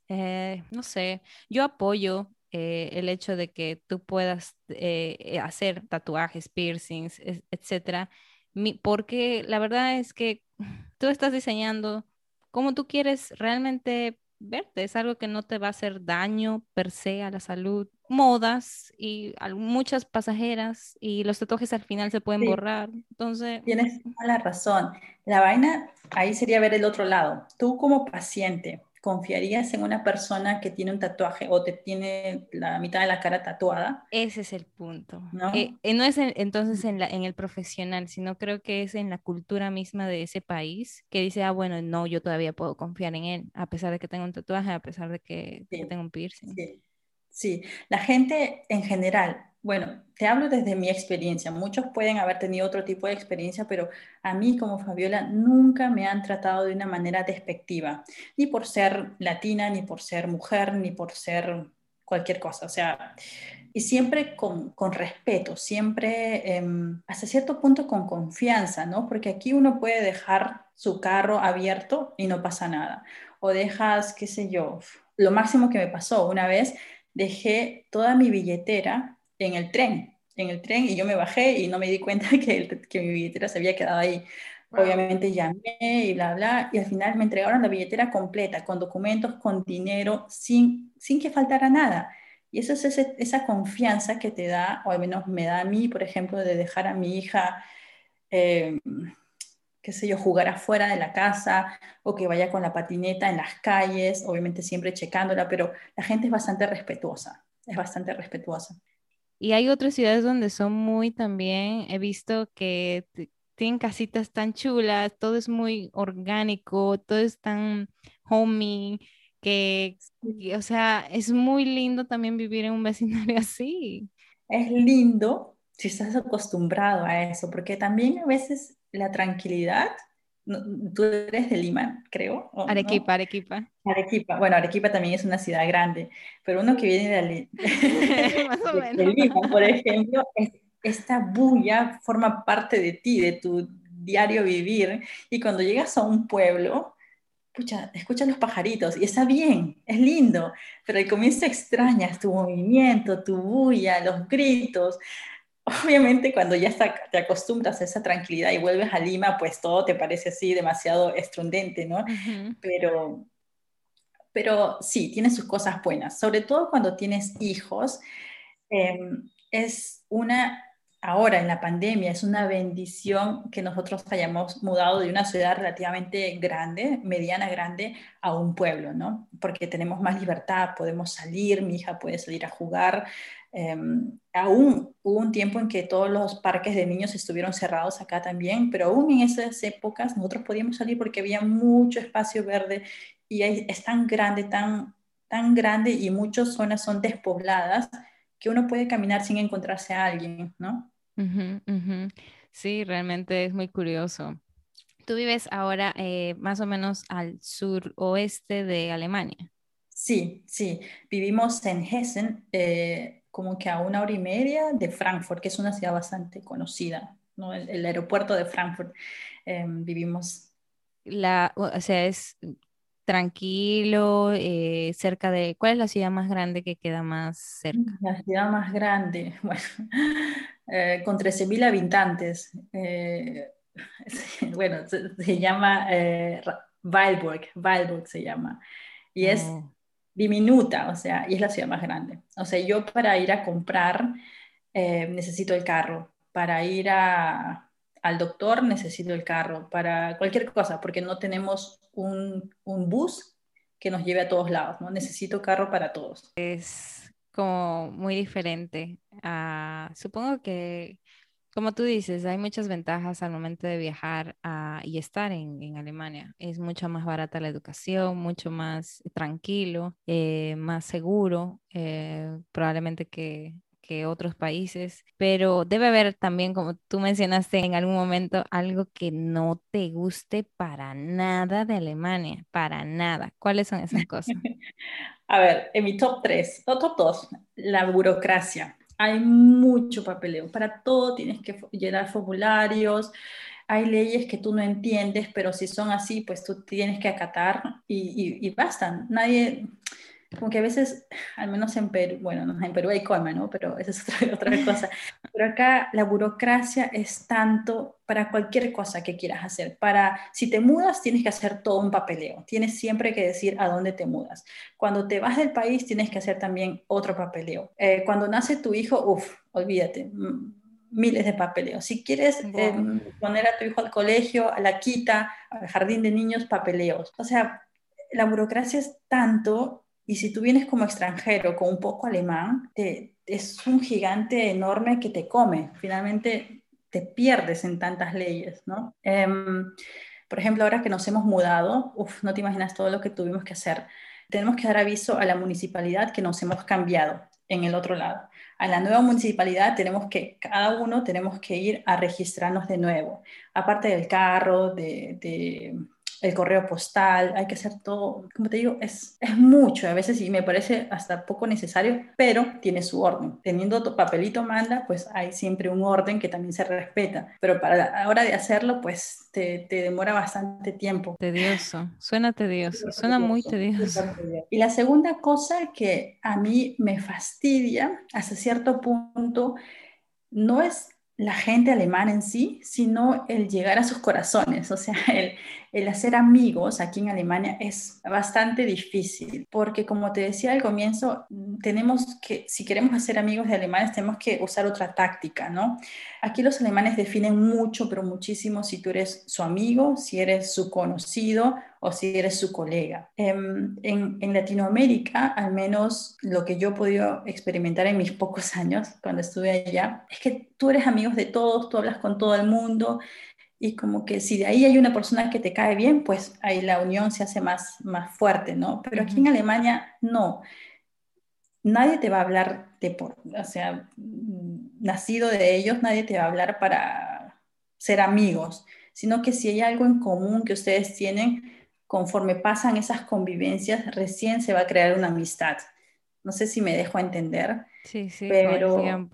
eh, no sé, yo apoyo eh, el hecho de que tú puedas eh, eh, hacer tatuajes, piercings, etcétera, porque la verdad es que tú estás diseñando como tú quieres realmente verte, es algo que no te va a hacer daño per se a la salud, modas y muchas pasajeras y los tatuajes al final se pueden borrar, entonces... Tienes toda la razón, la vaina ahí sería ver el otro lado, tú como paciente, ¿Confiarías en una persona que tiene un tatuaje o te tiene la mitad de la cara tatuada? Ese es el punto. No, eh, eh, no es entonces en, la, en el profesional, sino creo que es en la cultura misma de ese país que dice, ah, bueno, no, yo todavía puedo confiar en él, a pesar de que tenga un tatuaje, a pesar de que, que tenga un piercing. Sí. Sí, la gente en general bueno, te hablo desde mi experiencia. Muchos pueden haber tenido otro tipo de experiencia, pero a mí como Fabiola nunca me han tratado de una manera despectiva, ni por ser latina, ni por ser mujer, ni por ser cualquier cosa. O sea, y siempre con, respeto, siempre em, hasta cierto punto con confianza, ¿no? Porque aquí uno puede dejar su carro abierto y no pasa nada. O dejas, qué sé yo, lo máximo que me pasó una vez, dejé toda mi billetera en el tren, en el tren, y yo me bajé y no me di cuenta que, que mi billetera se había quedado ahí. Obviamente llamé y bla, bla, y al final me entregaron la billetera completa, con documentos, con dinero, sin, sin que faltara nada. Y eso es esa confianza que te da, o al menos me da a mí, por ejemplo, de dejar a mi hija, eh, qué sé yo, jugar afuera de la casa o que vaya con la patineta en las calles, obviamente siempre checándola, pero la gente es bastante respetuosa, es bastante respetuosa. Y hay otras ciudades donde son muy también, he visto que tienen casitas tan chulas, todo es muy orgánico, todo es tan homey, que, o sea, es muy lindo también vivir en un vecindario así. Es lindo si estás acostumbrado a eso, porque también a veces la tranquilidad Tú eres de Lima, creo. Arequipa, Arequipa. Arequipa. Bueno, Arequipa también es una ciudad grande, pero uno que viene de, Lima, por ejemplo, es esta bulla forma parte de ti, de tu diario vivir. Y cuando llegas a un pueblo, pucha, escuchas los pajaritos y está bien, es lindo, pero al comienzo extrañas tu movimiento, tu bulla, los gritos. Obviamente cuando ya te acostumbras a esa tranquilidad y vuelves a Lima, pues todo te parece así demasiado estrundente, ¿no? Pero pero sí, tiene sus cosas buenas, sobre todo cuando tienes hijos. Em, es una, ahora en la pandemia, es una bendición que nosotros hayamos mudado de una ciudad relativamente grande, mediana grande, a un pueblo, ¿no? Porque tenemos más libertad, podemos salir, mi hija puede salir a jugar. Em, aún hubo un tiempo en que todos los parques de niños estuvieron cerrados acá también, pero aún en esas épocas nosotros podíamos salir porque había mucho espacio verde y es tan grande, tan, tan grande y muchas zonas son despobladas que uno puede caminar sin encontrarse a alguien, ¿no? Sí, realmente es muy curioso. Tú vives ahora eh, más o menos al suroeste de Alemania. Sí, sí, vivimos en Hessen, eh, como que a una hora y media de Frankfurt, que es una ciudad bastante conocida, ¿no? el, aeropuerto de Frankfurt. Em, vivimos. La, o sea, es tranquilo, eh, cerca de... ¿Cuál es la ciudad más grande que queda más cerca? La ciudad más grande, bueno, eh, con 13.000 habitantes. Eh, bueno, se, llama Weilburg, Weilburg se llama. Y es oh. Diminuta, o sea, y es la ciudad más grande. O sea, yo para ir a comprar necesito el carro. Para ir al doctor necesito el carro, para cualquier cosa, porque no tenemos un, bus que nos lleve a todos lados, ¿no? Necesito carro para todos. Es como muy diferente. supongo que, como tú dices, hay muchas ventajas al momento de viajar y estar en, Alemania. Es mucho más barata la educación, mucho más tranquilo, eh, más seguro, eh, probablemente que que otros países, pero debe haber también, como tú mencionaste en algún momento, algo que no te guste para nada de Alemania, para nada. ¿Cuáles son esas cosas? A ver, en mi top 3, o top 2, la burocracia. Hay mucho papeleo, para todo tienes que llenar formularios, hay leyes que tú no entiendes, pero si son así, pues tú tienes que acatar y, y, y bastan. Nadie, como que a veces, al menos en Perú, bueno, en Perú hay coma, ¿no? Pero esa es otra, otra cosa. Pero acá la burocracia es tanto para cualquier cosa que quieras hacer. Para, si te mudas, tienes que hacer todo un papeleo. Tienes siempre que decir a dónde te mudas. Cuando te vas del país, tienes que hacer también otro papeleo. Eh, cuando nace tu hijo, uff, olvídate, miles de papeleos. Si quieres em, poner a tu hijo al colegio, a la quita, al jardín de niños, papeleos. O sea, la burocracia es tanto y si tú vienes como extranjero con un poco alemán, te, es un gigante enorme que te come. Finalmente te pierdes en tantas leyes, ¿no? Em, por ejemplo, ahora que nos hemos mudado, no te imaginas todo lo que tuvimos que hacer. Tenemos que dar aviso a la municipalidad que nos hemos cambiado en el otro lado. A la nueva municipalidad tenemos que, cada uno tenemos que ir a registrarnos de nuevo. Aparte del carro, de el correo postal, hay que hacer todo, como te digo, es, es mucho a veces y me parece hasta poco necesario, pero tiene su orden. Teniendo tu papelito manda, pues hay siempre un orden que también se respeta, pero para la hora de hacerlo, pues te, te demora bastante tiempo. Tedioso, suena tedioso, suena muy tedioso. Y la segunda cosa que a mí me fastidia hasta cierto punto no es la gente alemana en sí, sino el llegar a sus corazones. O sea, el, el, hacer amigos aquí en Alemania es bastante difícil, porque como te decía al comienzo, tenemos que, si queremos hacer amigos de alemanes, tenemos que usar otra táctica, ¿no? Aquí los alemanes definen mucho, pero muchísimo si tú eres su amigo, si eres su conocido o si eres su colega. Em, en, Latinoamérica, al menos lo que yo he podido experimentar en mis pocos años cuando estuve allá, es que tú eres amigos de todos, tú hablas con todo el mundo y como que si de ahí hay una persona que te cae bien, pues ahí la unión se hace más, más fuerte, ¿no? Pero aquí en Alemania no. Nadie te va a hablar de por, o sea, nacido de ellos, nadie te va a hablar para ser amigos, sino que si hay algo en común que ustedes tienen, conforme pasan esas convivencias, recién se va a crear una amistad. No sé si me dejo entender. Sí, sí, pero em,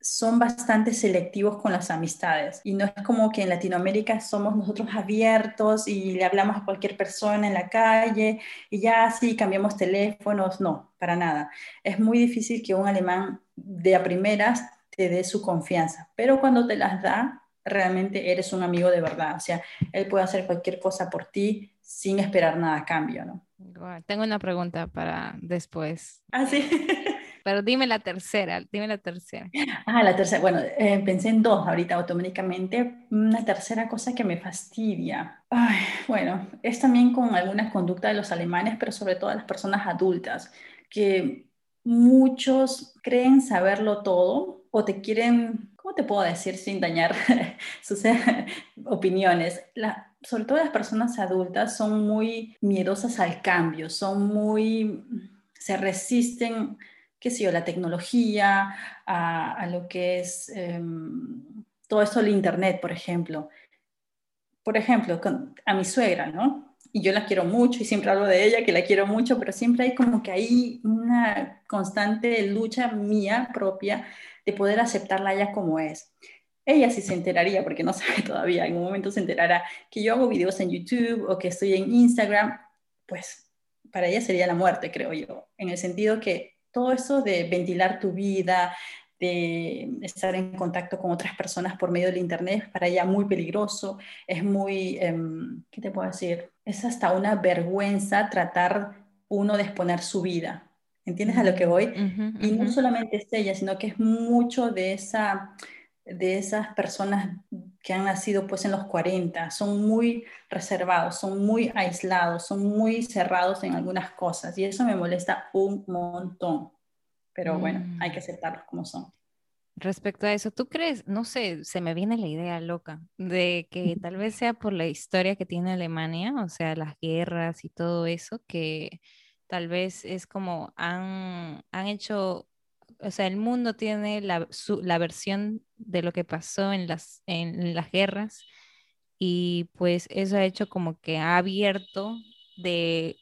son bastante selectivos con las amistades y no es como que en Latinoamérica somos nosotros abiertos y le hablamos a cualquier persona en la calle y ya así cambiamos teléfonos, no, para nada. Es muy difícil que un alemán de a primeras te dé su confianza, pero cuando te las da, realmente eres un amigo de verdad, o sea, él puede hacer cualquier cosa por ti sin esperar nada a cambio, ¿no? Tengo una pregunta para después. Ah, sí. Pero dime la tercera, dime la tercera. Ah, la tercera. Bueno, eh, pensé en dos ahorita automáticamente. Una tercera cosa que me fastidia. Ay, bueno, es también con alguna conducta de los alemanes, pero sobre todo de las personas adultas, que muchos creen saberlo todo o te quieren, ¿cómo te puedo decir sin dañar sus opiniones? La, sobre todo las personas adultas son muy miedosas al cambio, son muy, se resisten, qué sé yo, la tecnología, a, lo que es em, todo esto del Internet, por ejemplo. Por ejemplo, a mi suegra, ¿no? y yo la quiero mucho y siempre hablo de ella, que la quiero mucho, pero siempre hay como que hay una constante lucha mía propia de poder aceptarla ya como es. Ella sí se enteraría, porque no sabe todavía, en un momento se enterará que yo hago videos en YouTube o que estoy en Instagram, pues para ella sería la muerte, creo yo, en el sentido que todo eso de ventilar tu vida, de estar en contacto con otras personas por medio del Internet, para ella muy peligroso, es muy, em, ¿qué te puedo decir? Es hasta una vergüenza tratar uno de exponer su vida. ¿Entiendes a lo que voy? Y no solamente es ella, sino que es mucho de esa de esas personas que han nacido pues en los 40, son muy reservados, son muy aislados, son muy cerrados en algunas cosas y eso me molesta un montón. Pero bueno, hay que mm. aceptarlos como son. Respecto a eso, ¿tú crees, no sé, se me viene la idea loca de que tal vez sea por la historia que tiene Alemania, o sea, las guerras y todo eso, que tal vez es como han, han hecho o sea, el mundo tiene la, la versión de lo que pasó en las, en las guerras y pues eso ha hecho como que ha abierto de,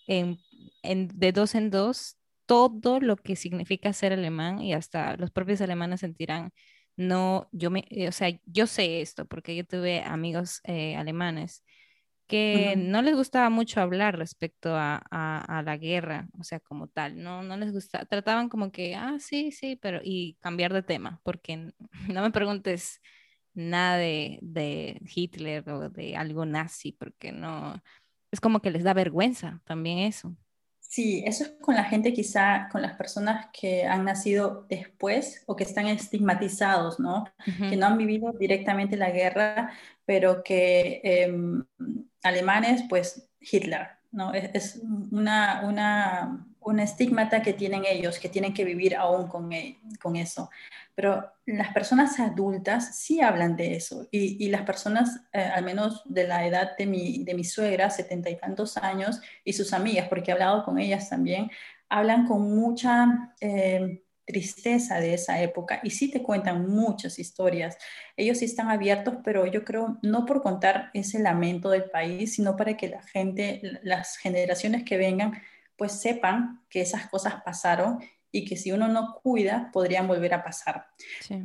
en, de dos en dos todo lo que significa ser alemán y hasta los propios alemanes sentirán, no, yo me, o sea, yo sé esto porque yo tuve amigos eh, alemanes que no les gustaba mucho hablar respecto a, la guerra, o sea, como tal, no, no les gustaba, trataban como que, ah, sí, sí, pero, y cambiar de tema, porque no me preguntes nada de, de Hitler o de algo nazi, porque no, es como que les da vergüenza también eso. Sí, eso es con la gente quizá, con las personas que han nacido después o que están estigmatizados, ¿no? Que no han vivido directamente la guerra, pero que em, alemanes, pues Hitler, ¿no? Es, una, una, una estigmata que tienen ellos, que tienen que vivir aún con, e, con eso. Pero las personas adultas sí hablan de eso y, y las personas, eh, al menos de la edad de mi, de mi suegra, setenta y tantos años, y sus amigas, porque he hablado con ellas también, hablan con mucha... Eh, tristeza de esa época y sí te cuentan muchas historias. Ellos sí están abiertos, pero yo creo no por contar ese lamento del país, sino para que la gente, las generaciones que vengan, pues sepan que esas cosas pasaron y que si uno no cuida, podrían volver a pasar.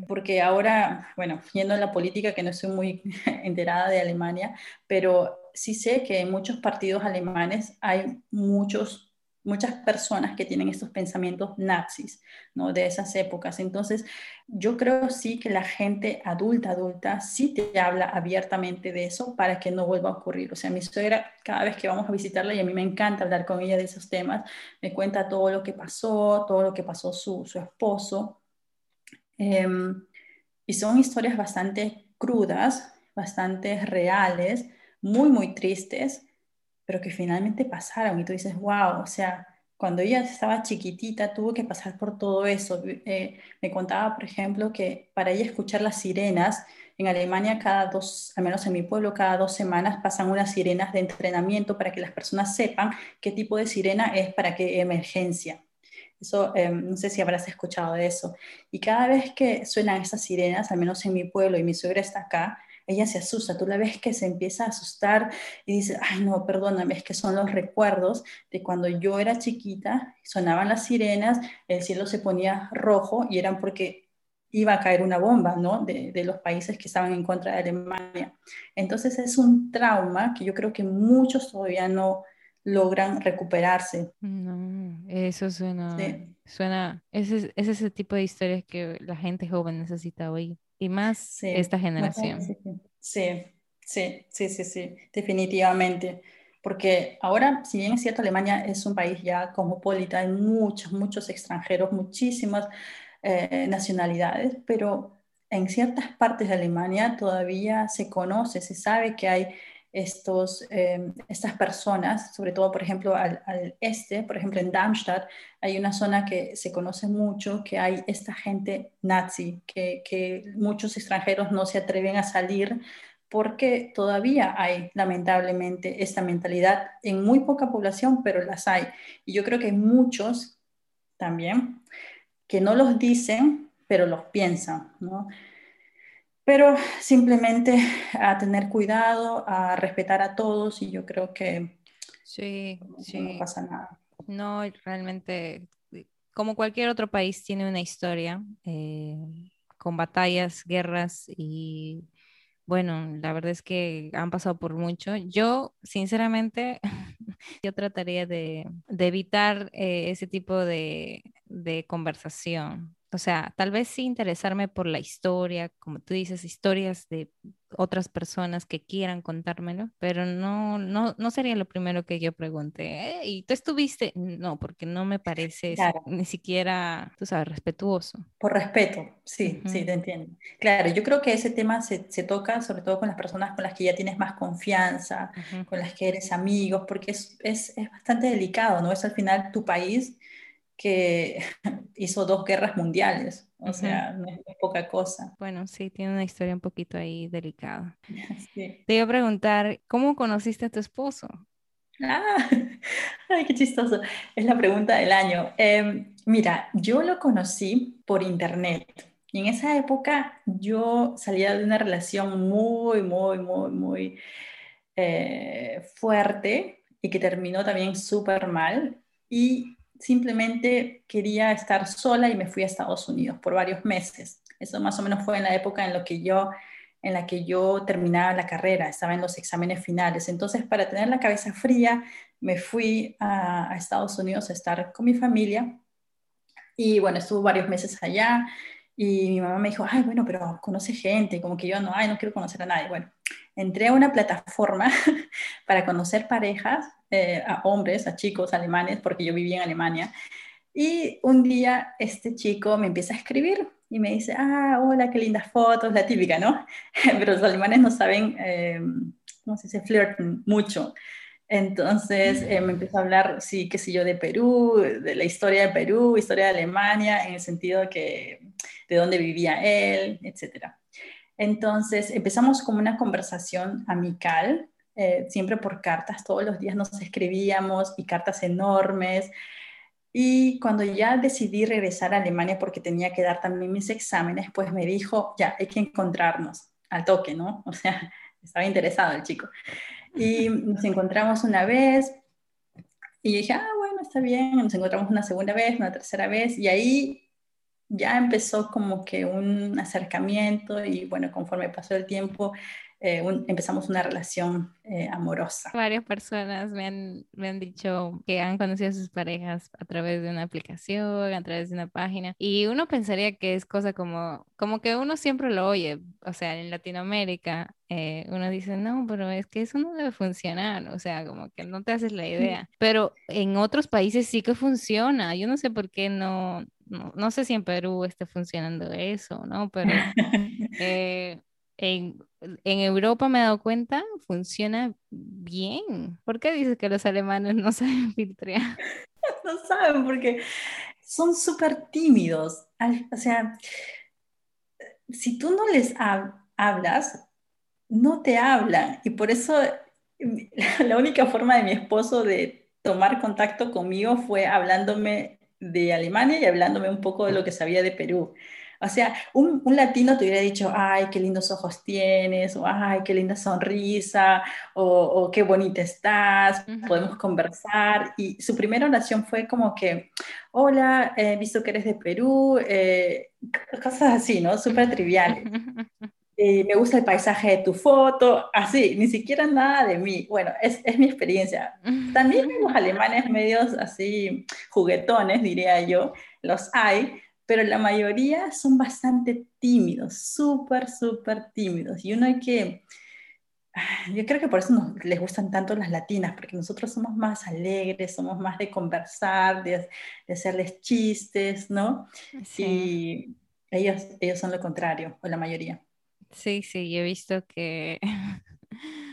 Porque ahora, bueno, yendo a la política, que no soy muy enterada de Alemania, pero sí sé que en muchos partidos alemanes hay muchos muchas personas que tienen estos pensamientos nazis, ¿no? De esas épocas. Entonces, yo creo sí que la gente adulta, adulta, sí te habla abiertamente de eso para que no vuelva a ocurrir. O sea, mi suegra, cada vez que vamos a visitarla, y a mí me encanta hablar con ella de esos temas, me cuenta todo lo que pasó, todo lo que pasó su, su esposo. Em, y son historias bastante crudas, bastante reales, muy, muy tristes pero que finalmente pasaron y tú dices, wow, o sea, cuando ella estaba chiquitita tuvo que pasar por todo eso. Eh, me contaba, por ejemplo, que para ella escuchar las sirenas, en Alemania cada dos, al menos en mi pueblo, cada dos semanas pasan unas sirenas de entrenamiento para que las personas sepan qué tipo de sirena es para qué emergencia. Eso, eh, no sé si habrás escuchado de eso. Y cada vez que suenan esas sirenas, al menos en mi pueblo, y mi suegra está acá, ella se asusta, tú la ves que se empieza a asustar y dice, ay no, perdóname, es que son los recuerdos de cuando yo era chiquita, sonaban las sirenas, el cielo se ponía rojo y eran porque iba a caer una bomba, ¿no? De, de, los países que estaban en contra de Alemania. Entonces es un trauma que yo creo que muchos todavía no logran recuperarse. No, eso suena, suena, ese es ese tipo de historias que la gente joven necesita oír, y más esta generación. Sí, sí, sí, sí, sí, definitivamente. Porque ahora, si bien es cierto, Alemania es un país ya cosmopolita, hay muchos, muchos extranjeros, muchísimas eh, nacionalidades, pero en ciertas partes de Alemania todavía se conoce, se sabe que hay estos, eh, estas personas, sobre todo, por ejemplo, al, este, por ejemplo, en Darmstadt, hay una zona que se conoce mucho, que hay esta gente nazi, que, que muchos extranjeros no se atreven a salir porque todavía hay, lamentablemente, esta mentalidad en muy poca población, pero las hay. Y yo creo que muchos también que no los dicen, pero los piensan, ¿no? Pero simplemente a tener cuidado, a respetar a todos y yo creo que sí, no pasa nada. No, realmente, como cualquier otro país, tiene una historia eh, con batallas, guerras y bueno, la verdad es que han pasado por mucho. Yo, sinceramente, yo trataría de, evitar eh, ese tipo de, de conversación. O sea, tal vez sí interesarme por la historia, como tú dices, historias de otras personas que quieran contármelo, pero no, no, no sería lo primero que yo pregunte. ¿Y tú estuviste? No, porque no me parece ni siquiera, tú sabes, respetuoso. Por respeto, sí, sí, te entiendo. Claro, yo creo que ese tema se, se, toca sobre todo con las personas con las que ya tienes más confianza, con las que eres amigos, porque es, es, es bastante delicado, ¿no? Es al final tu país que hizo dos guerras mundiales, o sea, no es poca cosa. Bueno, sí, tiene una historia un poquito ahí delicada. Te iba a preguntar, ¿cómo conociste a tu esposo? Ah, ay, qué chistoso. Es la pregunta del año. Em, mira, yo lo conocí por internet. Y en esa época yo salía de una relación muy, muy, muy, muy eh, fuerte y que terminó también súper mal. Y simplemente quería estar sola y me fui a Estados Unidos por varios meses. Eso más o menos fue en la época en, lo que yo, en la que yo terminaba la carrera, estaba en los exámenes finales. Entonces, para tener la cabeza fría, me fui a, Estados Unidos a estar con mi familia. Y bueno, estuve varios meses allá y mi mamá me dijo, ay, bueno, pero conoce gente, como que yo no, ay, no quiero conocer a nadie. Bueno, entré a una plataforma para conocer parejas eh, a hombres, a chicos alemanes, porque yo vivía en Alemania. Y un día este chico me empieza a escribir y me dice, ah, hola, qué lindas fotos, la típica, ¿no? Pero los alemanes no saben, eh, ¿cómo se dice? Flirten mucho. Entonces eh, me empezó a hablar, sí, qué sé yo, de Perú, de la historia de Perú, historia de Alemania, en el sentido que de dónde vivía él, etc. Entonces empezamos como una conversación amical eh, siempre por cartas, todos los días nos escribíamos y cartas enormes. Y cuando ya decidí regresar a Alemania porque tenía que dar también mis exámenes, pues me dijo, ya, hay que encontrarnos al toque, ¿no? O sea, estaba interesado el chico. Y nos encontramos una vez y dije, ah, bueno, está bien, nos encontramos una segunda vez, una tercera vez, y ahí ya empezó como que un acercamiento y bueno, conforme pasó el tiempo, eh, empezamos una relación eh, amorosa. Varias personas me han, me han dicho que han conocido a sus parejas a través de una aplicación, a través de una página, y uno pensaría que es cosa como, como que uno siempre lo oye, o sea, en Latinoamérica eh, uno dice, no, pero es que eso no debe funcionar, o sea, como que no te haces la idea, pero en otros países sí que funciona, yo no sé por qué no, no, no sé si en Perú esté funcionando eso, ¿no? Pero en, en Europa me he dado cuenta, funciona bien. ¿Por qué dices que los alemanes no saben filtrar? no saben porque son súper tímidos. O sea, si tú no les hablas, no te hablan. Y por eso la única forma de mi esposo de tomar contacto conmigo fue hablándome de Alemania y hablándome un poco de lo que sabía de Perú. O sea, un, un, latino te hubiera dicho, ay, qué lindos ojos tienes, o ay, qué linda sonrisa, o, o qué bonita estás, podemos conversar. Y su primera oración fue como que, hola, he visto que eres de Perú, eh, cosas así, ¿no? Súper triviales. Eh, me gusta el paisaje de tu foto, así, ni siquiera nada de mí. Bueno, es, es mi experiencia. También los alemanes medios así juguetones, diría yo, los hay, pero la mayoría son bastante tímidos, súper, súper tímidos. Y uno hay que, yo creo que por eso nos, les gustan tanto las latinas, porque nosotros somos más alegres, somos más de conversar, de, de hacerles chistes, ¿no? Sí. Y ellos, ellos son lo contrario, o la mayoría. Sí, sí, he visto que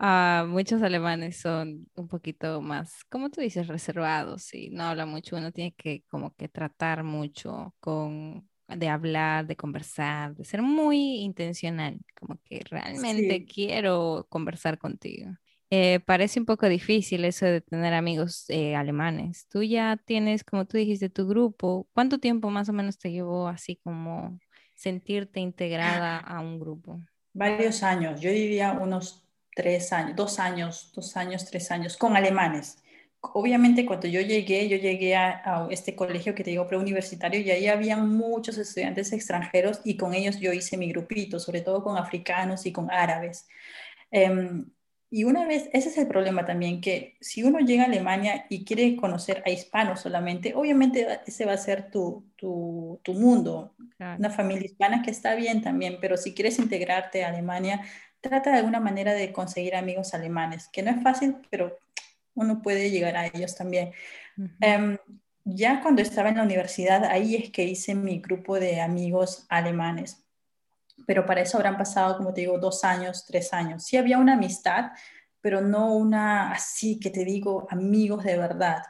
ah, muchos alemanes son un poquito más, como tú dices, reservados y no habla mucho. Uno tiene que como que tratar mucho con de hablar, de conversar, de ser muy intencional, como que realmente quiero conversar contigo. Eh, parece un poco difícil eso de tener amigos eh, alemanes. Tú ya tienes, como tú dijiste, tu grupo. ¿Cuánto tiempo más o menos te llevó así como sentirte integrada a un grupo? Varios años, yo diría unos tres años, dos años, dos años, tres años, con alemanes. Obviamente cuando yo llegué, yo llegué a, este colegio que te digo preuniversitario y ahí había muchos estudiantes extranjeros y con ellos yo hice mi grupito, sobre todo con africanos y con árabes. Em, y una vez, ese es el problema también, que si uno llega a Alemania y quiere conocer a hispanos solamente, obviamente ese va a ser tu, tu, tu mundo, una familia hispana que está bien también, pero si quieres integrarte a Alemania, trata de alguna manera de conseguir amigos alemanes, que no es fácil, pero uno puede llegar a ellos también. Em, ya cuando estaba en la universidad, ahí es que hice mi grupo de amigos alemanes pero para eso habrán pasado, como te digo, dos años, tres años. Sí había una amistad, pero no una así que te digo, amigos de verdad.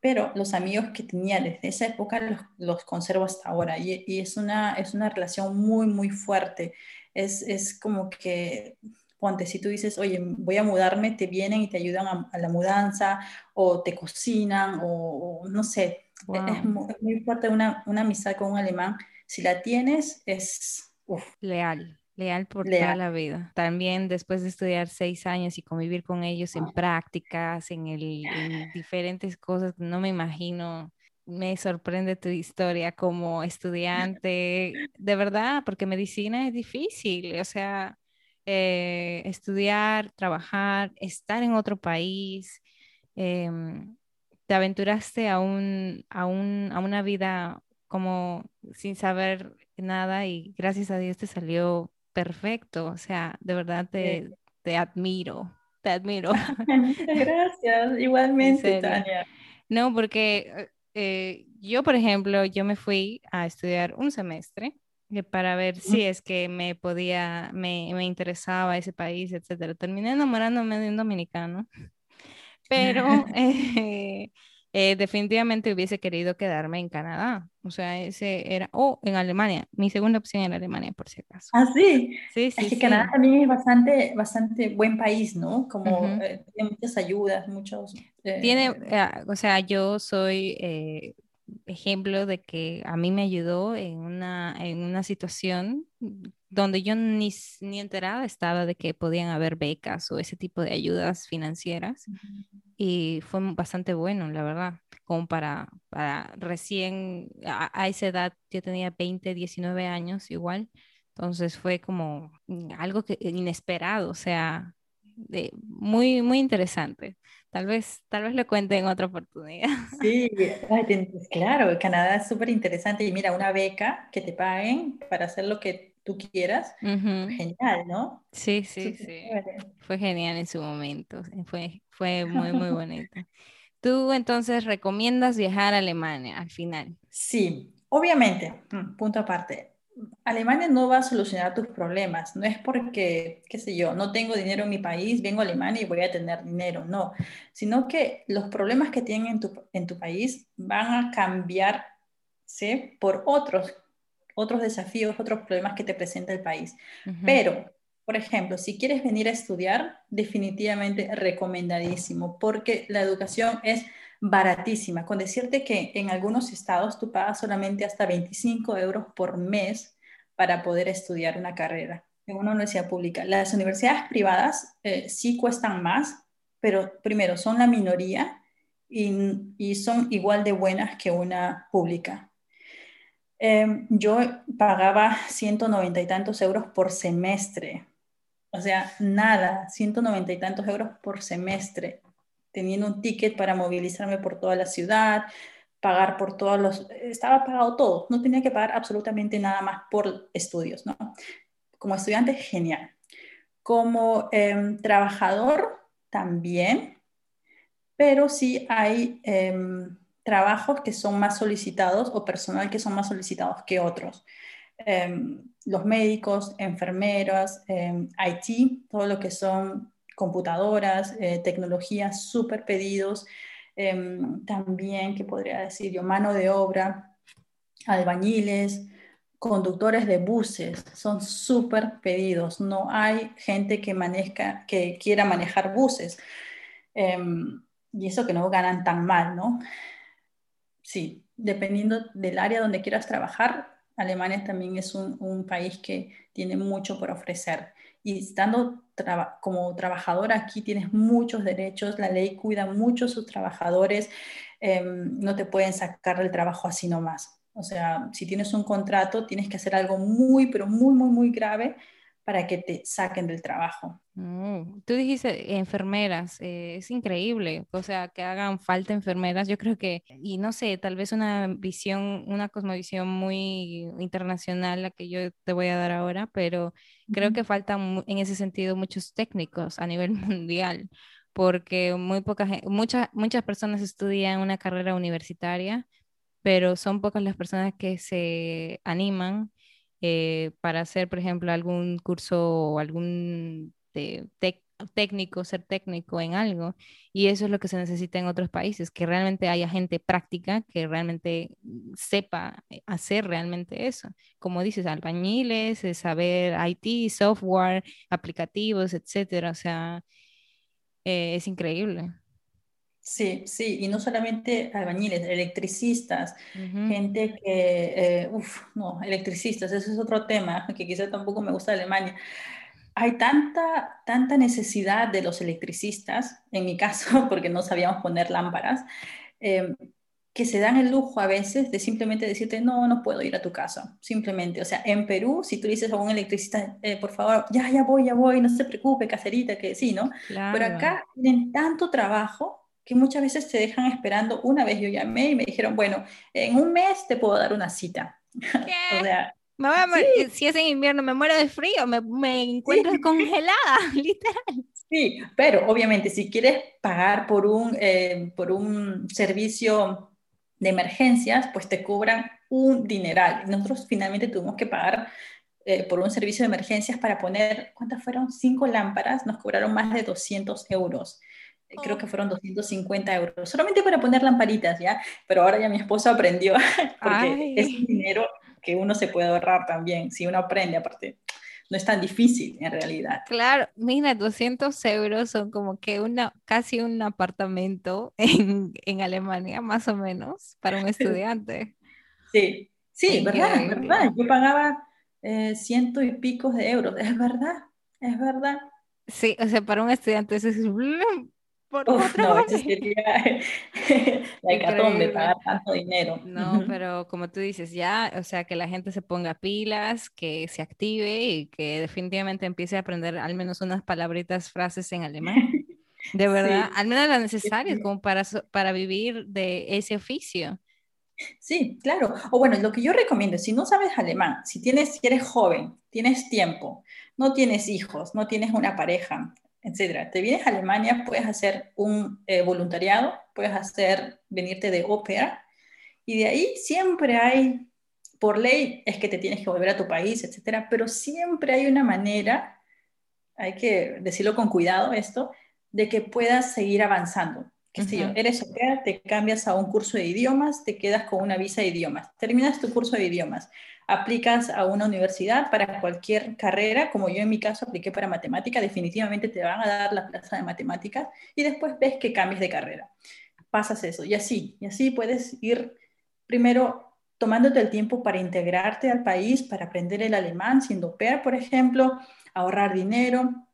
Pero los amigos que tenía desde esa época los, los conservo hasta ahora y, y, es, una, es una relación muy, muy fuerte. Es, es como que, ponte, si tú dices, oye, voy a mudarme, te vienen y te ayudan a, la mudanza o te cocinan o, no sé. Es, muy, es, muy, fuerte una, una amistad con un alemán. Si la tienes, es leal, leal por toda la vida. También después de estudiar seis años y convivir con ellos en prácticas, en, el, en diferentes cosas, no me imagino me sorprende tu historia como estudiante, de verdad, porque medicina es difícil, o sea, eh, estudiar, trabajar, estar en otro país, em, te aventuraste a, un, a, un, a una vida como sin saber nada y gracias a Dios te salió perfecto. O sea, de verdad te, te admiro, te admiro. Muchas gracias, igualmente, Tania. No, porque eh, yo, por ejemplo, yo me fui a estudiar un semestre eh, para ver si es que me podía, me, me interesaba ese país, etcétera. Terminé enamorándome de un dominicano, pero eh, eh, definitivamente hubiese querido quedarme en Canadá. O sea, ese era, o en Alemania. Mi segunda opción era Alemania, por si acaso. Ah, sí. Sí, sí. Es que Canadá también es bastante, bastante buen país, ¿no? Como eh, tiene muchas ayudas, muchos. Eh, tiene, o sea, yo soy ejemplo de que a mí me ayudó en una, en una situación donde yo ni, ni enterada estaba de que podían haber becas o ese tipo de ayudas financieras y fue bastante bueno, la verdad, como para, para recién, a, esa edad yo tenía 20, 19 años igual, entonces fue como algo que, inesperado, o sea, de, muy, muy interesante. Tal vez, tal vez lo cuente en otra oportunidad. Sí, claro, Canadá es súper interesante y mira, una beca que te paguen para hacer lo que tú quieras, genial, ¿no? Sí, sí, sí. Fue genial en su momento, fue, fue muy, muy bonito. ¿Tú entonces recomiendas viajar a Alemania al final? Sí, obviamente, mm, punto aparte. Alemania no va a solucionar tus problemas, no es porque, qué sé yo, no tengo dinero en mi país, vengo a Alemania y voy a tener dinero, no, sino que los problemas que tienen en tu, en tu país van a cambiarse por otros otros desafíos, otros problemas que te presenta el país. Pero, por ejemplo, si quieres venir a estudiar, definitivamente recomendadísimo, porque la educación es baratísima, con decirte que en algunos estados tú pagas solamente hasta 25 euros por mes para poder estudiar una carrera en una universidad pública. Las universidades privadas eh, sí cuestan más, pero primero son la minoría y, son igual de buenas que una pública. Em, yo pagaba 190 y tantos euros por semestre. O sea, nada, 190 y tantos euros por semestre teniendo un ticket para movilizarme por toda la ciudad, pagar por todos los, estaba pagado todo, no tenía que pagar absolutamente nada más por estudios, ¿no? Como estudiante, genial. Como em, trabajador, también, pero sí hay em, trabajos que son más solicitados o personal que son más solicitados que otros. Em, los médicos, enfermeras, IT, todo lo que son computadoras, eh, tecnologías, súper pedidos. Em, también, ¿qué podría decir yo? Mano de obra, albañiles, conductores de buses, son súper pedidos. No hay gente que, que quiera manejar buses. Em, y eso que no ganan tan mal, ¿no? Sí, dependiendo del área donde quieras trabajar, Alemania también es un, país que tiene mucho por ofrecer y estando como trabajador aquí tienes muchos derechos, la ley cuida mucho a sus trabajadores, em, no te pueden sacar del trabajo así nomás. O sea, si tienes un contrato, tienes que hacer algo muy, pero muy, muy, muy grave para que te saquen del trabajo. Mm, tú dijiste enfermeras, eh, es increíble, o sea, que hagan falta enfermeras, yo creo que, y no sé, tal vez una visión, una cosmovisión muy internacional, la que yo te voy a dar ahora, pero creo que faltan en ese sentido muchos técnicos a nivel mundial, porque muy poca, muchas, muchas personas estudian una carrera universitaria, pero son pocas las personas que se animan eh, para hacer, por ejemplo, algún curso o algún técnico, ser técnico en algo. Y eso es lo que se necesita en otros países, que realmente haya gente práctica que realmente sepa eh, hacer realmente eso. Como dices, albañiles, eh, saber IT, software, aplicativos, etcétera. O sea, es increíble. Sí, sí, y no solamente albañiles, electricistas, gente que, eh, uff, no, electricistas, ese es otro tema que quizá tampoco me gusta de Alemania. Hay tanta, tanta necesidad de los electricistas, en mi caso, porque no sabíamos poner lámparas, em, que se dan el lujo a veces de simplemente decirte, no, no puedo ir a tu casa, simplemente. O sea, en Perú, si tú dices a un electricista, eh, por favor, ya, ya voy, ya voy, no se preocupe, caserita, que sí, ¿no? Pero acá tienen tanto trabajo que muchas veces te dejan esperando. Una vez yo llamé y me dijeron, bueno, en un mes te puedo dar una cita. o sea, me voy a Si es en invierno, me muero de frío, me, me encuentro congelada, literal. Sí, pero obviamente si quieres pagar por un, eh, por un servicio de emergencias, pues te cobran un dineral. Nosotros finalmente tuvimos que pagar eh, por un servicio de emergencias para poner, ¿cuántas fueron? Cinco lámparas, nos cobraron más de 200 euros creo que oh. fueron 250 euros, solamente para poner lamparitas, ¿ya? Pero ahora ya mi esposo aprendió, porque es un dinero que uno se puede ahorrar también, si uno aprende, aparte, no es tan difícil en realidad. Claro, mira, 200 euros son como que una, casi un apartamento en, en Alemania, más o menos, para un estudiante. Sí, sí, verdad, verdad. Yo pagaba eh, ciento y pico de euros, es verdad, es verdad. Sí, o sea, para un estudiante eso es no, eso sería la hecatombe, pagar tanto dinero. No, pero como tú dices, ya, o sea, que la gente se ponga pilas, que se active y que definitivamente empiece a aprender al menos unas palabritas, frases en alemán. De verdad, al menos las necesarias como para, para vivir de ese oficio. Sí, claro. O bueno, lo que yo recomiendo, si no sabes alemán, si tienes, si eres joven, tienes tiempo, no tienes hijos, no tienes una pareja, etcétera. Te vienes a Alemania, puedes hacer un eh, voluntariado, puedes hacer, venirte de ópera, y de ahí siempre hay, por ley es que te tienes que volver a tu país, etcétera, pero siempre hay una manera, hay que decirlo con cuidado esto, de que puedas seguir avanzando. Que si eres ópera, te cambias a un curso de idiomas, te quedas con una visa de idiomas, terminas tu curso de idiomas, aplicas a una universidad para cualquier carrera, como yo en mi caso apliqué para matemática, definitivamente te van a dar la plaza de matemáticas y después ves que cambies de carrera. pasas eso. Y así, y así puedes ir primero tomándote el tiempo para integrarte al país, para aprender el alemán, siendo pair, por ejemplo, ahorrar dinero.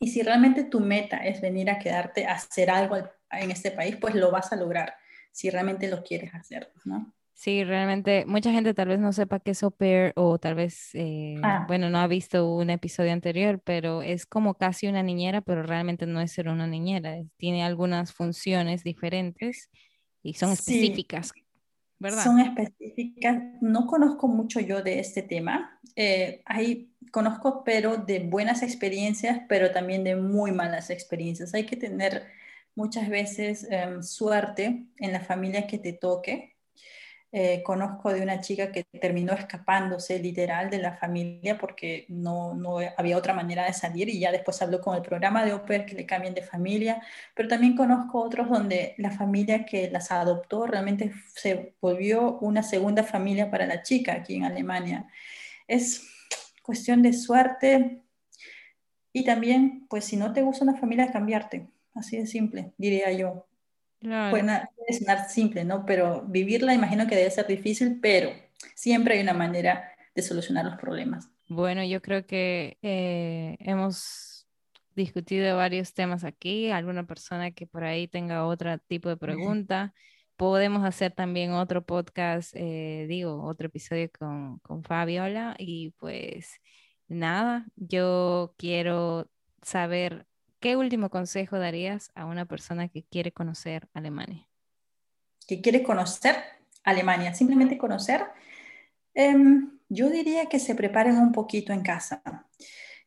Y si realmente tu meta es venir a quedarte a hacer algo en este país, pues lo vas a lograr, si realmente lo quieres hacer, ¿no? Sí, realmente mucha gente tal vez no sepa qué es au pair o tal vez, eh, Ah. bueno, no ha visto un episodio anterior, pero es como casi una niñera, pero realmente no es ser una niñera. Tiene algunas funciones diferentes y son Sí, específicas, ¿verdad? son específicas. No conozco mucho yo de este tema. Eh, hay, conozco, pero de buenas experiencias, pero también de muy malas experiencias. Hay que tener muchas veces em, suerte en la familia que te toque. Eh, conozco de una chica que terminó escapándose literal de la familia porque no, no había otra manera de salir y ya después habló con el programa de pair que le cambien de familia, pero también conozco otros donde la familia que las adoptó realmente se volvió una segunda familia para la chica aquí en Alemania. Es cuestión de suerte y también, pues si no te gusta una familia, cambiarte. Así de simple, diría yo. Claro. Puede sonar simple, ¿no? Pero vivirla imagino que debe ser difícil, pero siempre hay una manera de solucionar los problemas. Bueno, yo creo que eh, hemos discutido varios temas aquí. Alguna persona que por ahí tenga otro tipo de pregunta, podemos hacer también otro podcast, eh, digo, otro episodio con, con Fabiola. Y pues nada, yo quiero saber qué último consejo darías a una persona que quiere conocer Alemania. Que quiere conocer Alemania, simplemente conocer. em, yo diría que se preparen un poquito en casa,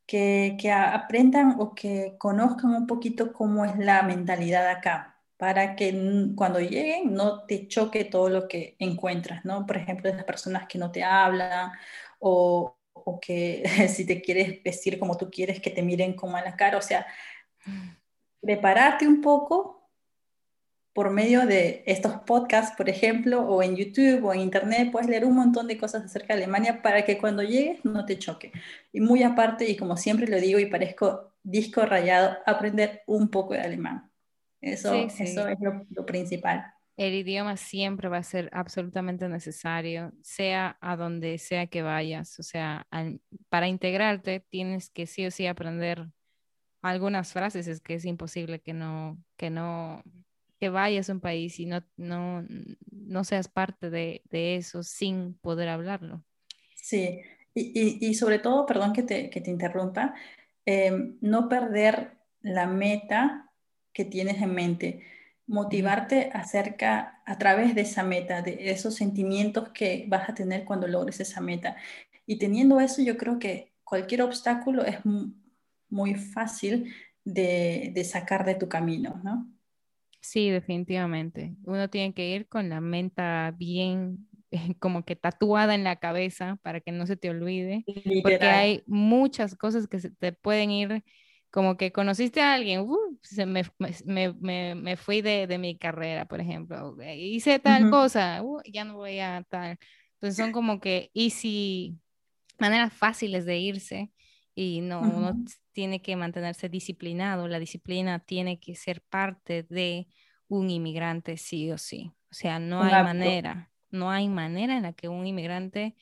que, que aprendan o que conozcan un poquito cómo es la mentalidad acá, para que cuando lleguen no te choque todo lo que encuentras, ¿no? Por ejemplo, esas personas que no te hablan o, o que si te quieres vestir como tú quieres, que te miren con mala cara, o sea, prepararte un poco por medio de estos podcasts, por ejemplo, o en YouTube o en Internet, puedes leer un montón de cosas acerca de Alemania para que cuando llegues no te choque. Y muy aparte, y como siempre lo digo y parezco disco rayado, aprender un poco de alemán. Eso, Sí, sí. eso es lo, lo principal. El idioma siempre va a ser absolutamente necesario, sea a donde sea que vayas. O sea, al- para integrarte tienes que sí o sí aprender algunas frases. Es que es imposible que no, que no, que vayas a un país y no, no, no seas parte de, de eso sin poder hablarlo. Sí, y, y- y sobre todo, perdón que te, que te interrumpa, eh, no perder la meta que tienes en mente, motivarte acerca, a través de esa meta, de esos sentimientos que vas a tener cuando logres esa meta. Y teniendo eso, yo creo que cualquier obstáculo es muy fácil de, de sacar de tu camino, ¿no? Sí, definitivamente. Uno tiene que ir con la mente bien, como que tatuada en la cabeza para que no se te olvide. porque hay muchas cosas que se te pueden ir, como que conociste a alguien, uh, se me, me, me, me fui de, de, mi carrera, por ejemplo, hice tal cosa, uh, ya no voy a tal. Entonces son como que easy, maneras fáciles de irse y no, uno tiene que mantenerse disciplinado, la disciplina tiene que ser parte de un inmigrante sí o sí. O sea, no hay manera, no hay manera en la que un inmigrante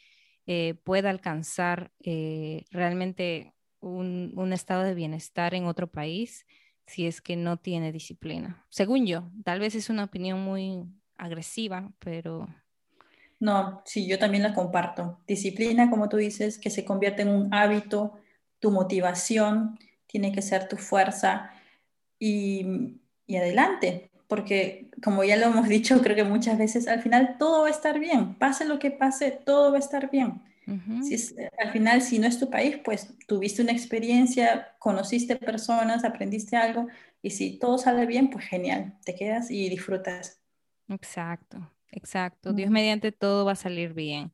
eh, pueda alcanzar eh, realmente un, un, estado de bienestar en otro país si es que no tiene disciplina. Según yo, tal vez es una opinión muy agresiva, pero... No, sí, yo también la comparto. Disciplina, como tú dices, que se convierte en un hábito, tu motivación tiene que ser tu fuerza y, y adelante, porque como ya lo hemos dicho, creo que muchas veces al final todo va a estar bien, pase lo que pase, todo va a estar bien. Uh -huh. Si es, al final, si no es tu país, pues tuviste una experiencia, conociste personas, aprendiste algo, y si todo sale bien, pues genial, te quedas y disfrutas. Exacto, exacto. Dios mediante todo va a salir bien.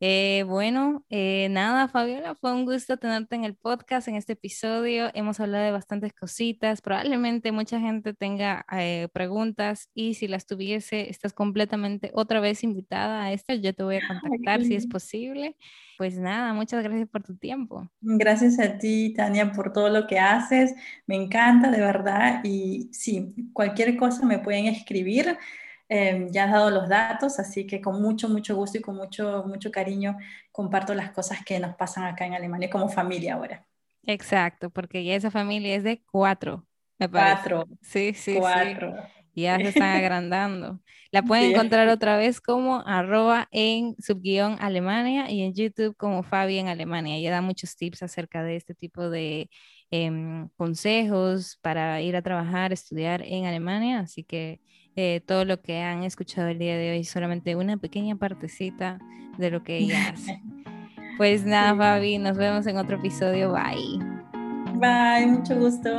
Eh, bueno, eh, nada, Fabiola, fue un gusto tenerte en el podcast, en este episodio. Hemos hablado de bastantes cositas. Probablemente mucha gente tenga eh, preguntas y si las tuviese, estás completamente otra vez invitada a esta. Yo te voy a contactar si es posible. Pues nada, muchas gracias por tu tiempo. Gracias a ti, Tania, por todo lo que haces. Me encanta, de verdad. Y sí, cualquier cosa me pueden escribir. Em, ya has dado los datos, así que con mucho, mucho gusto y con mucho, mucho cariño comparto las cosas que nos pasan acá en Alemania como familia ahora. Exacto, porque ya esa familia es de cuatro, me parece. Cuatro. Sí, sí, cuatro. Ya se están agrandando. La pueden encontrar otra vez como arroba en subguión Alemania y en YouTube como Fabi en Alemania. Ella da muchos tips acerca de este tipo de em, consejos para ir a trabajar, estudiar en Alemania. Así que eh, todo lo que han escuchado el día de hoy, solamente una pequeña partecita de lo que ella hace. Pues nada, Fabi, nos vemos en otro episodio. Bye. Bye, mucho gusto.